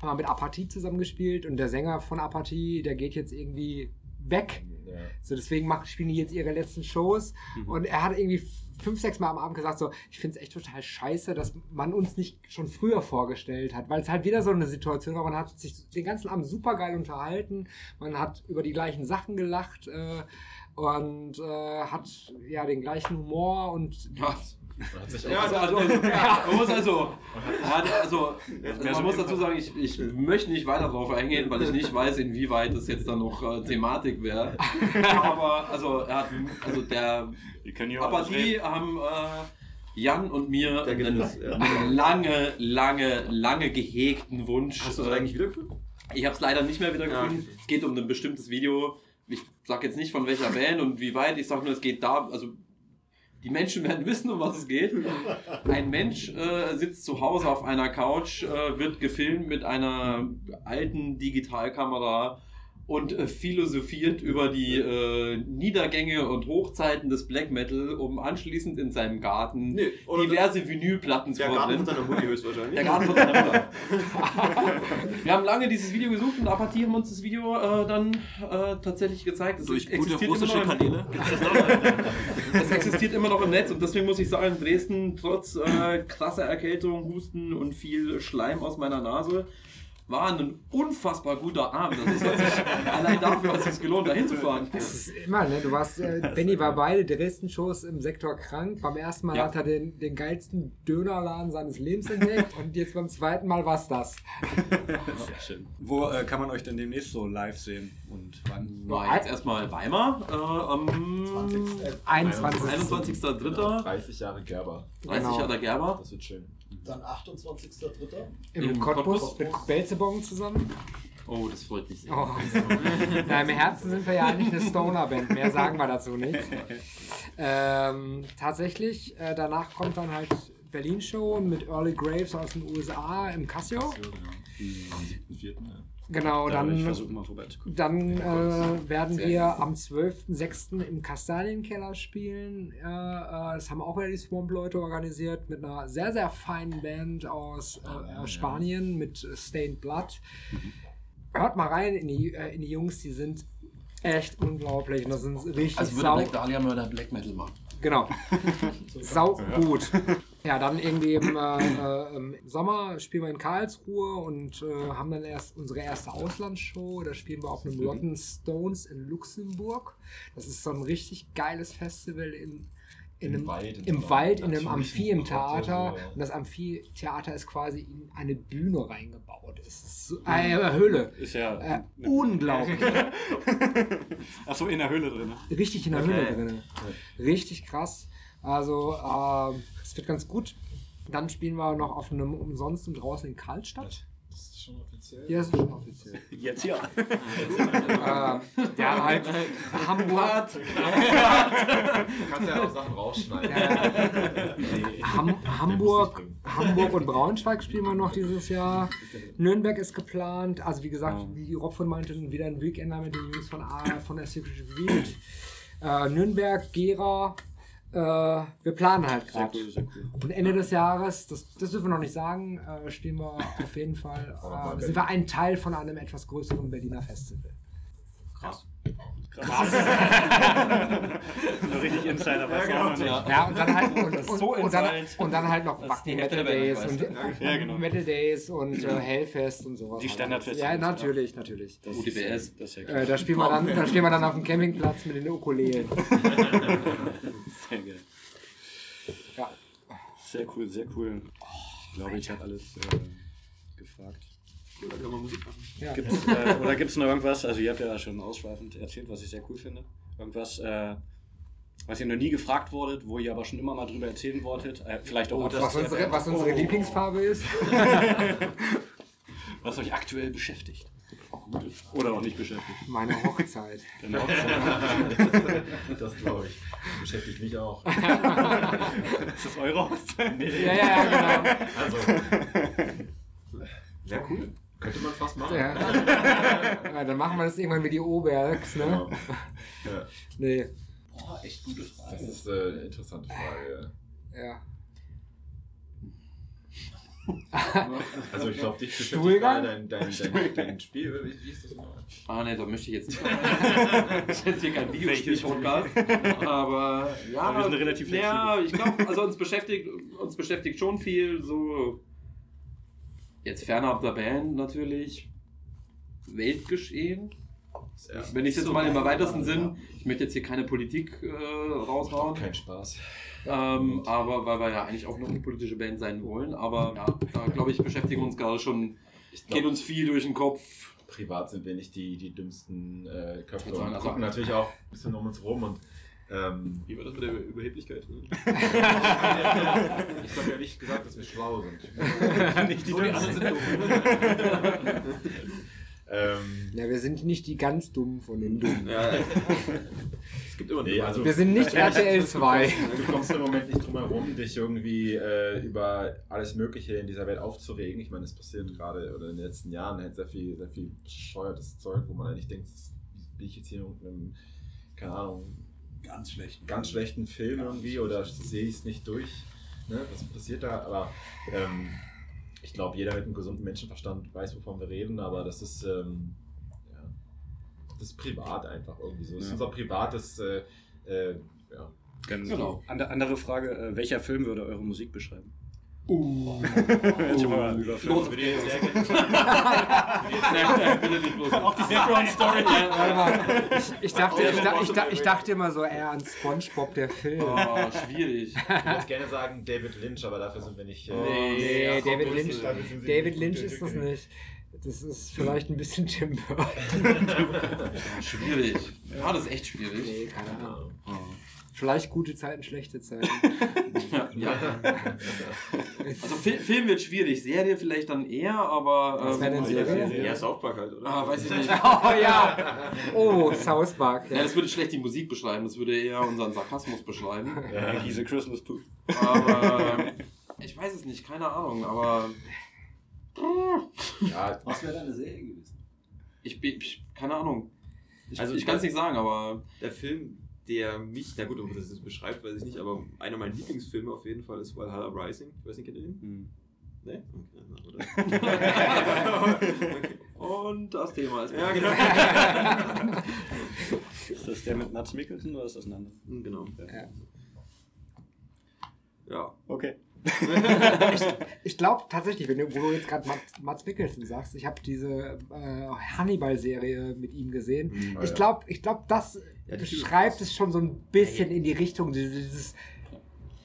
haben wir mit Apathie zusammengespielt und der Sänger von Apathie, der geht jetzt irgendwie weg. Ja. So, deswegen machen, spielen die jetzt ihre letzten Shows. Und er hat irgendwie fünf, sechs Mal am Abend gesagt, so, ich finde es echt total scheiße, dass man uns nicht schon früher vorgestellt hat. Weil es halt wieder so eine Situation war, man hat sich den ganzen Abend super geil unterhalten, man hat über die gleichen Sachen gelacht äh, und äh, hat ja den gleichen Humor und Was? Man hat sich Ja, auch- also, also, man muss also, hat, also, man muss dazu sagen, ich, ich möchte nicht weiter darauf eingehen, weil ich nicht weiß, inwieweit das jetzt dann noch äh, Thematik wäre. Aber, also, er hat, also der Aber die haben äh, Jan und mir Der einen ja. lange, lange, lange gehegten Wunsch. Hast du das äh, eigentlich wiedergefunden? ich habe es leider nicht mehr wieder Ja. gefunden. Es geht um ein bestimmtes Video. Ich sag jetzt nicht von welcher Band und wie weit. Ich sag nur, es geht da, also Die Menschen werden wissen, um was es geht. Ein Mensch äh, sitzt zu Hause auf einer Couch, äh, wird gefilmt mit einer alten Digitalkamera und äh, philosophiert über die äh, Niedergänge und Hochzeiten des Black Metal, um anschließend in seinem Garten Nee, diverse Vinylplatten zu Der Garten von seiner Mutti höchstwahrscheinlich. Der Garten von seiner Mutter. Wir haben lange dieses Video gesucht und Apathie haben uns das Video äh, dann äh, tatsächlich gezeigt. Es Durch gute existiert immer russische noch im- Kanäle. Es existiert immer noch im Netz und deswegen muss ich sagen, Dresden, trotz äh, krasser Erkältung, Husten und viel Schleim aus meiner Nase, war ein unfassbar guter Abend. Sich, allein dafür hat es sich gelohnt, da hinzufahren. Das ist immer, ne? Du warst, äh, Benny war beide Dresden-Shows im Sektor krank. Beim ersten Mal Ja. hat er den, den geilsten Dönerladen seines Lebens entdeckt und jetzt beim zweiten Mal war's das. Sehr schön. Wo äh, kann man euch denn demnächst so live sehen und wann? War jetzt erstmal Weimar äh, am 21. 21.03. 30 Jahre Gerber. 30 Genau. Jahre Gerber. Das wird schön. Dann 28.03. Im, Im Cottbus, Cottbus. mit Belzebong zusammen. Oh, das freut mich sehr. Oh. Na, Im Herzen sind wir ja eigentlich eine Stoner-Band. Mehr sagen wir dazu nicht. Ähm, tatsächlich, äh, danach kommt dann halt Berlin-Show mit Early Graves aus den USA im Casio. So, genau. Am 7.4. Genau, ich dann, mal dann äh, werden wir am 12.06. im Kastanienkeller spielen. Äh, das haben auch wieder die Swamp-Leute organisiert mit einer sehr, sehr feinen Band aus, äh, aus Spanien mit Stained Blood. Hört mal rein in die, äh, in die Jungs, die sind echt unglaublich und das sind richtig Also würde Black Dahlia Mörder Black Metal machen. Genau. Sau gut. Ja, dann irgendwie im, äh, äh, im Sommer spielen wir in Karlsruhe und äh, haben dann erst unsere erste Auslandsshow. Da spielen wir auf einem Rotten Stones in Luxemburg. Das ist so ein richtig geiles Festival in, in Im einem, Wald, in im Wald, in einem Amphitheater. Und das Amphitheater ist quasi in eine Bühne reingebaut. Es ist so, äh, eine Höhle. Ist ja. Äh, unglaublich. Achso, in der Höhle drin. Richtig in der Okay. Höhle drin. Richtig krass. Also, äh, es wird ganz gut. Dann spielen wir noch auf einem Umsonst und draußen in Karlstadt. Schon offiziell. Ja, ist schon offiziell. Jetzt ja. äh, ja, halt Hamburg. Du kannst ja auch Sachen rausschneiden. Ham Hamburg, Hamburg und Braunschweig spielen wir noch dieses Jahr. Nürnberg ist geplant. Also wie gesagt, wie Rob von meinte, wieder ein Weekender mit den Jungs von, A, von der Secret Wild. Äh, Nürnberg, Gera. Äh, wir planen halt gerade. cool. Und Ende des Jahres, das, das dürfen wir noch nicht sagen, äh, stehen wir auf jeden Fall, äh, sind wir ein Teil von einem etwas größeren Berliner Festival. Krass. Krass. so richtig Insider was ja, genau. Ja, und dann halt, und, Das ist und, so und, dann, und dann halt noch Wacken Metal Days und Ja, genau. Metal Days und äh, Hellfest und sowas. Die halt. Standardfestivals, Ja, natürlich, natürlich. Das UDBS. Ist, das ist ja Äh, da, spielen wir dann, da stehen wir dann auf dem Campingplatz mit den Ukulelen. Sehr geil. Ja. Sehr cool, sehr cool. Ich glaube, ich habe alles äh, gefragt. Ja. Gibt's, äh, oder gibt es noch irgendwas, also ihr habt ja schon ausschweifend erzählt, was ich sehr cool finde. Irgendwas, äh, was ihr noch nie gefragt wurdet, wo ihr aber schon immer mal drüber erzählen wolltet. Äh, vielleicht auch Was unsere, was unsere Lieblingsfarbe ist. was euch aktuell beschäftigt. Oder auch nicht beschäftigt. Meine Hochzeit. Genau. Das glaube ich. Beschäftigt mich auch. ist das eure Hochzeit? Nee. Ja, ja, ja, genau. Also. Ja, cool. Könnte man fast machen. Ja. ja, dann machen wir das irgendwann wie die Obergs, ne? Genau. Ja, Nee. Boah, echt gute Frage. das ist äh, eine interessante Frage. Ja. Also ich glaube, dich beschäftigt dein, dein, dein, dein Spiel. Wie, wie ist das noch? Ah ne, da möchte ich jetzt nicht. das ist jetzt hier kein Videospiel-Podcast. Aber ja, Aber wir sind relativ ja, ich glaube, also uns beschäftigt, uns beschäftigt schon viel so jetzt fernab der Band natürlich Weltgeschehen. Wenn ich es jetzt mal im weitesten Sinn, ich möchte jetzt hier keine Politik äh, raushauen. Kein Spaß. Ähm, aber weil wir ja eigentlich auch noch eine politische Band sein wollen. Aber ja, da glaube ich, beschäftigen uns gerade schon, Ich geht uns viel durch den Kopf. privat sind wir nicht die, die dümmsten äh, Köpfe und also- gucken natürlich auch ein bisschen um uns rum und ähm, Wie war das mit der Überheblichkeit? ich habe ja nicht gesagt, dass wir schlau sind. nicht die So, die anderen sind. Ähm, Ja, wir sind nicht die ganz Dummen von den Dummen. Ja, es gibt immer nee, also Wir sind nicht RTL 2. Du kommst im Moment nicht drum herum, dich irgendwie äh, über alles Mögliche in dieser Welt aufzuregen. Ich meine, es passiert gerade oder in den letzten Jahren halt sehr viel, sehr viel bescheuertes Zeug, wo man eigentlich denkt, das bin ich jetzt hier in irgendeinem, keine Ahnung, Ganz schlecht. ganz schlechten Film irgendwie oder sehe ich es nicht durch. Ne? Was passiert da? Aber ähm, ich glaube, jeder mit einem gesunden Menschenverstand weiß, wovon wir reden, aber das ist, ähm, ja, das ist privat einfach irgendwie so. Das ist unser privates, äh, äh, ja. Ganz Genau. Ande- andere Frage, äh, welcher Film würde eure Musik beschreiben? Uh. Auch die Background-Story. Warte mal, ich, dachte, ich, da- ich, da- ich dachte immer so eher an Spongebob, der Film. Oh, schwierig. Ich würde gerne sagen David Lynch, aber dafür sind wir nicht. Äh, Nee, ja, David komm, Lynch, David Lynch ist das nicht. Das ist vielleicht ein bisschen Tim Burton. Schwierig. Ja, das ist echt schwierig. Nee, keine Ahnung. Vielleicht gute Zeiten, schlechte Zeiten. Ja. Also Fil Film wird schwierig, Serie vielleicht dann eher, aber. Was wäre denn Serie? ja, South Park halt, oder? Ah, weiß ich nicht. Oh ja! Oh, South Park. Ja, Ja. das würde schlecht die Musik beschreiben, das würde eher unseren Sarkasmus beschreiben. Ja, a Christmas Pooh. Aber ich weiß es nicht, keine Ahnung, aber ja, Was wäre deine Serie gewesen? ich bin, keine Ahnung. Ich, Also- ich kann es nicht sagen, aber Der Film, der mich, na gut, ob das jetzt beschreibt, weiß ich nicht, aber einer meiner Lieblingsfilme auf jeden Fall ist Valhalla Rising. Ich weiß nicht, kennt ihr den? Hm. Ne? Okay, na, oder? und das Thema ist Ja, genau. Ist das der mit Mats Mikkelsen oder ist das ein anderer? Hm, genau. Ja. Ja. Okay. Ich glaube tatsächlich, wenn du, wo du jetzt gerade Mats, Mats Mikkelsen sagst, ich habe diese äh, Hannibal-Serie mit ihm gesehen. Mhm. ich glaube, ich glaub, das Ja, die beschreibt es schon so ein bisschen in die Richtung, dieses,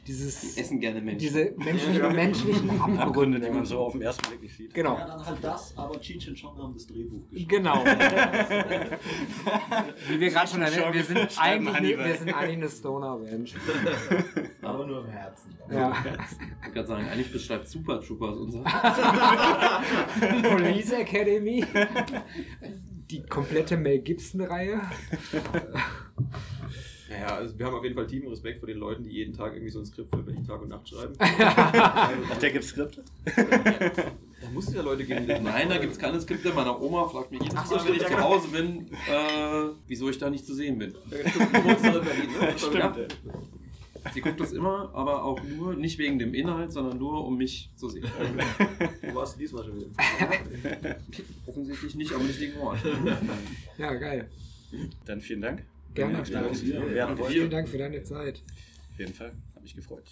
dieses, Die essen gerne Menschen. diese menschlichen, menschlichen Abgründe, die man so auf den ersten Blick nicht sieht. Genau. Ja, dann halt das, aber Cheech und Chong haben das Drehbuch geschrieben. Genau. Wie wir gerade schon erwähnt, wir sind eigentlich, eine, wir sind eigentlich eine Stoner-Band. Aber nur im Herzen. Ja. Ich wollte gerade sagen, eigentlich beschreibt Super Troopers unser. Police Academy. Die komplette Mel Gibson-Reihe. Naja, also wir haben auf jeden Fall tiefen Respekt vor den Leuten, die jeden Tag irgendwie so ein Skript für welchen Tag und Nacht schreiben. Ach, der gibt Skripte? Da muss es ja Leute geben, Nein, da gibt es keine Skripte. Meine Oma fragt mich jedes so, Mal, wenn ich zu ja. Hause bin, äh, wieso ich da nicht zu sehen bin. Berlin, ne? Stimmt. Ja. Sie guckt das immer, aber auch nur, nicht wegen dem Inhalt, sondern nur, um mich zu sehen. Wo warst du diesmal schon wieder? Offensichtlich nicht, aber nicht wegen Ort. Ja, geil. Dann vielen Dank. Gerne. Wollt. Vielen Dank für deine Zeit. Auf jeden Fall. Hat mich gefreut.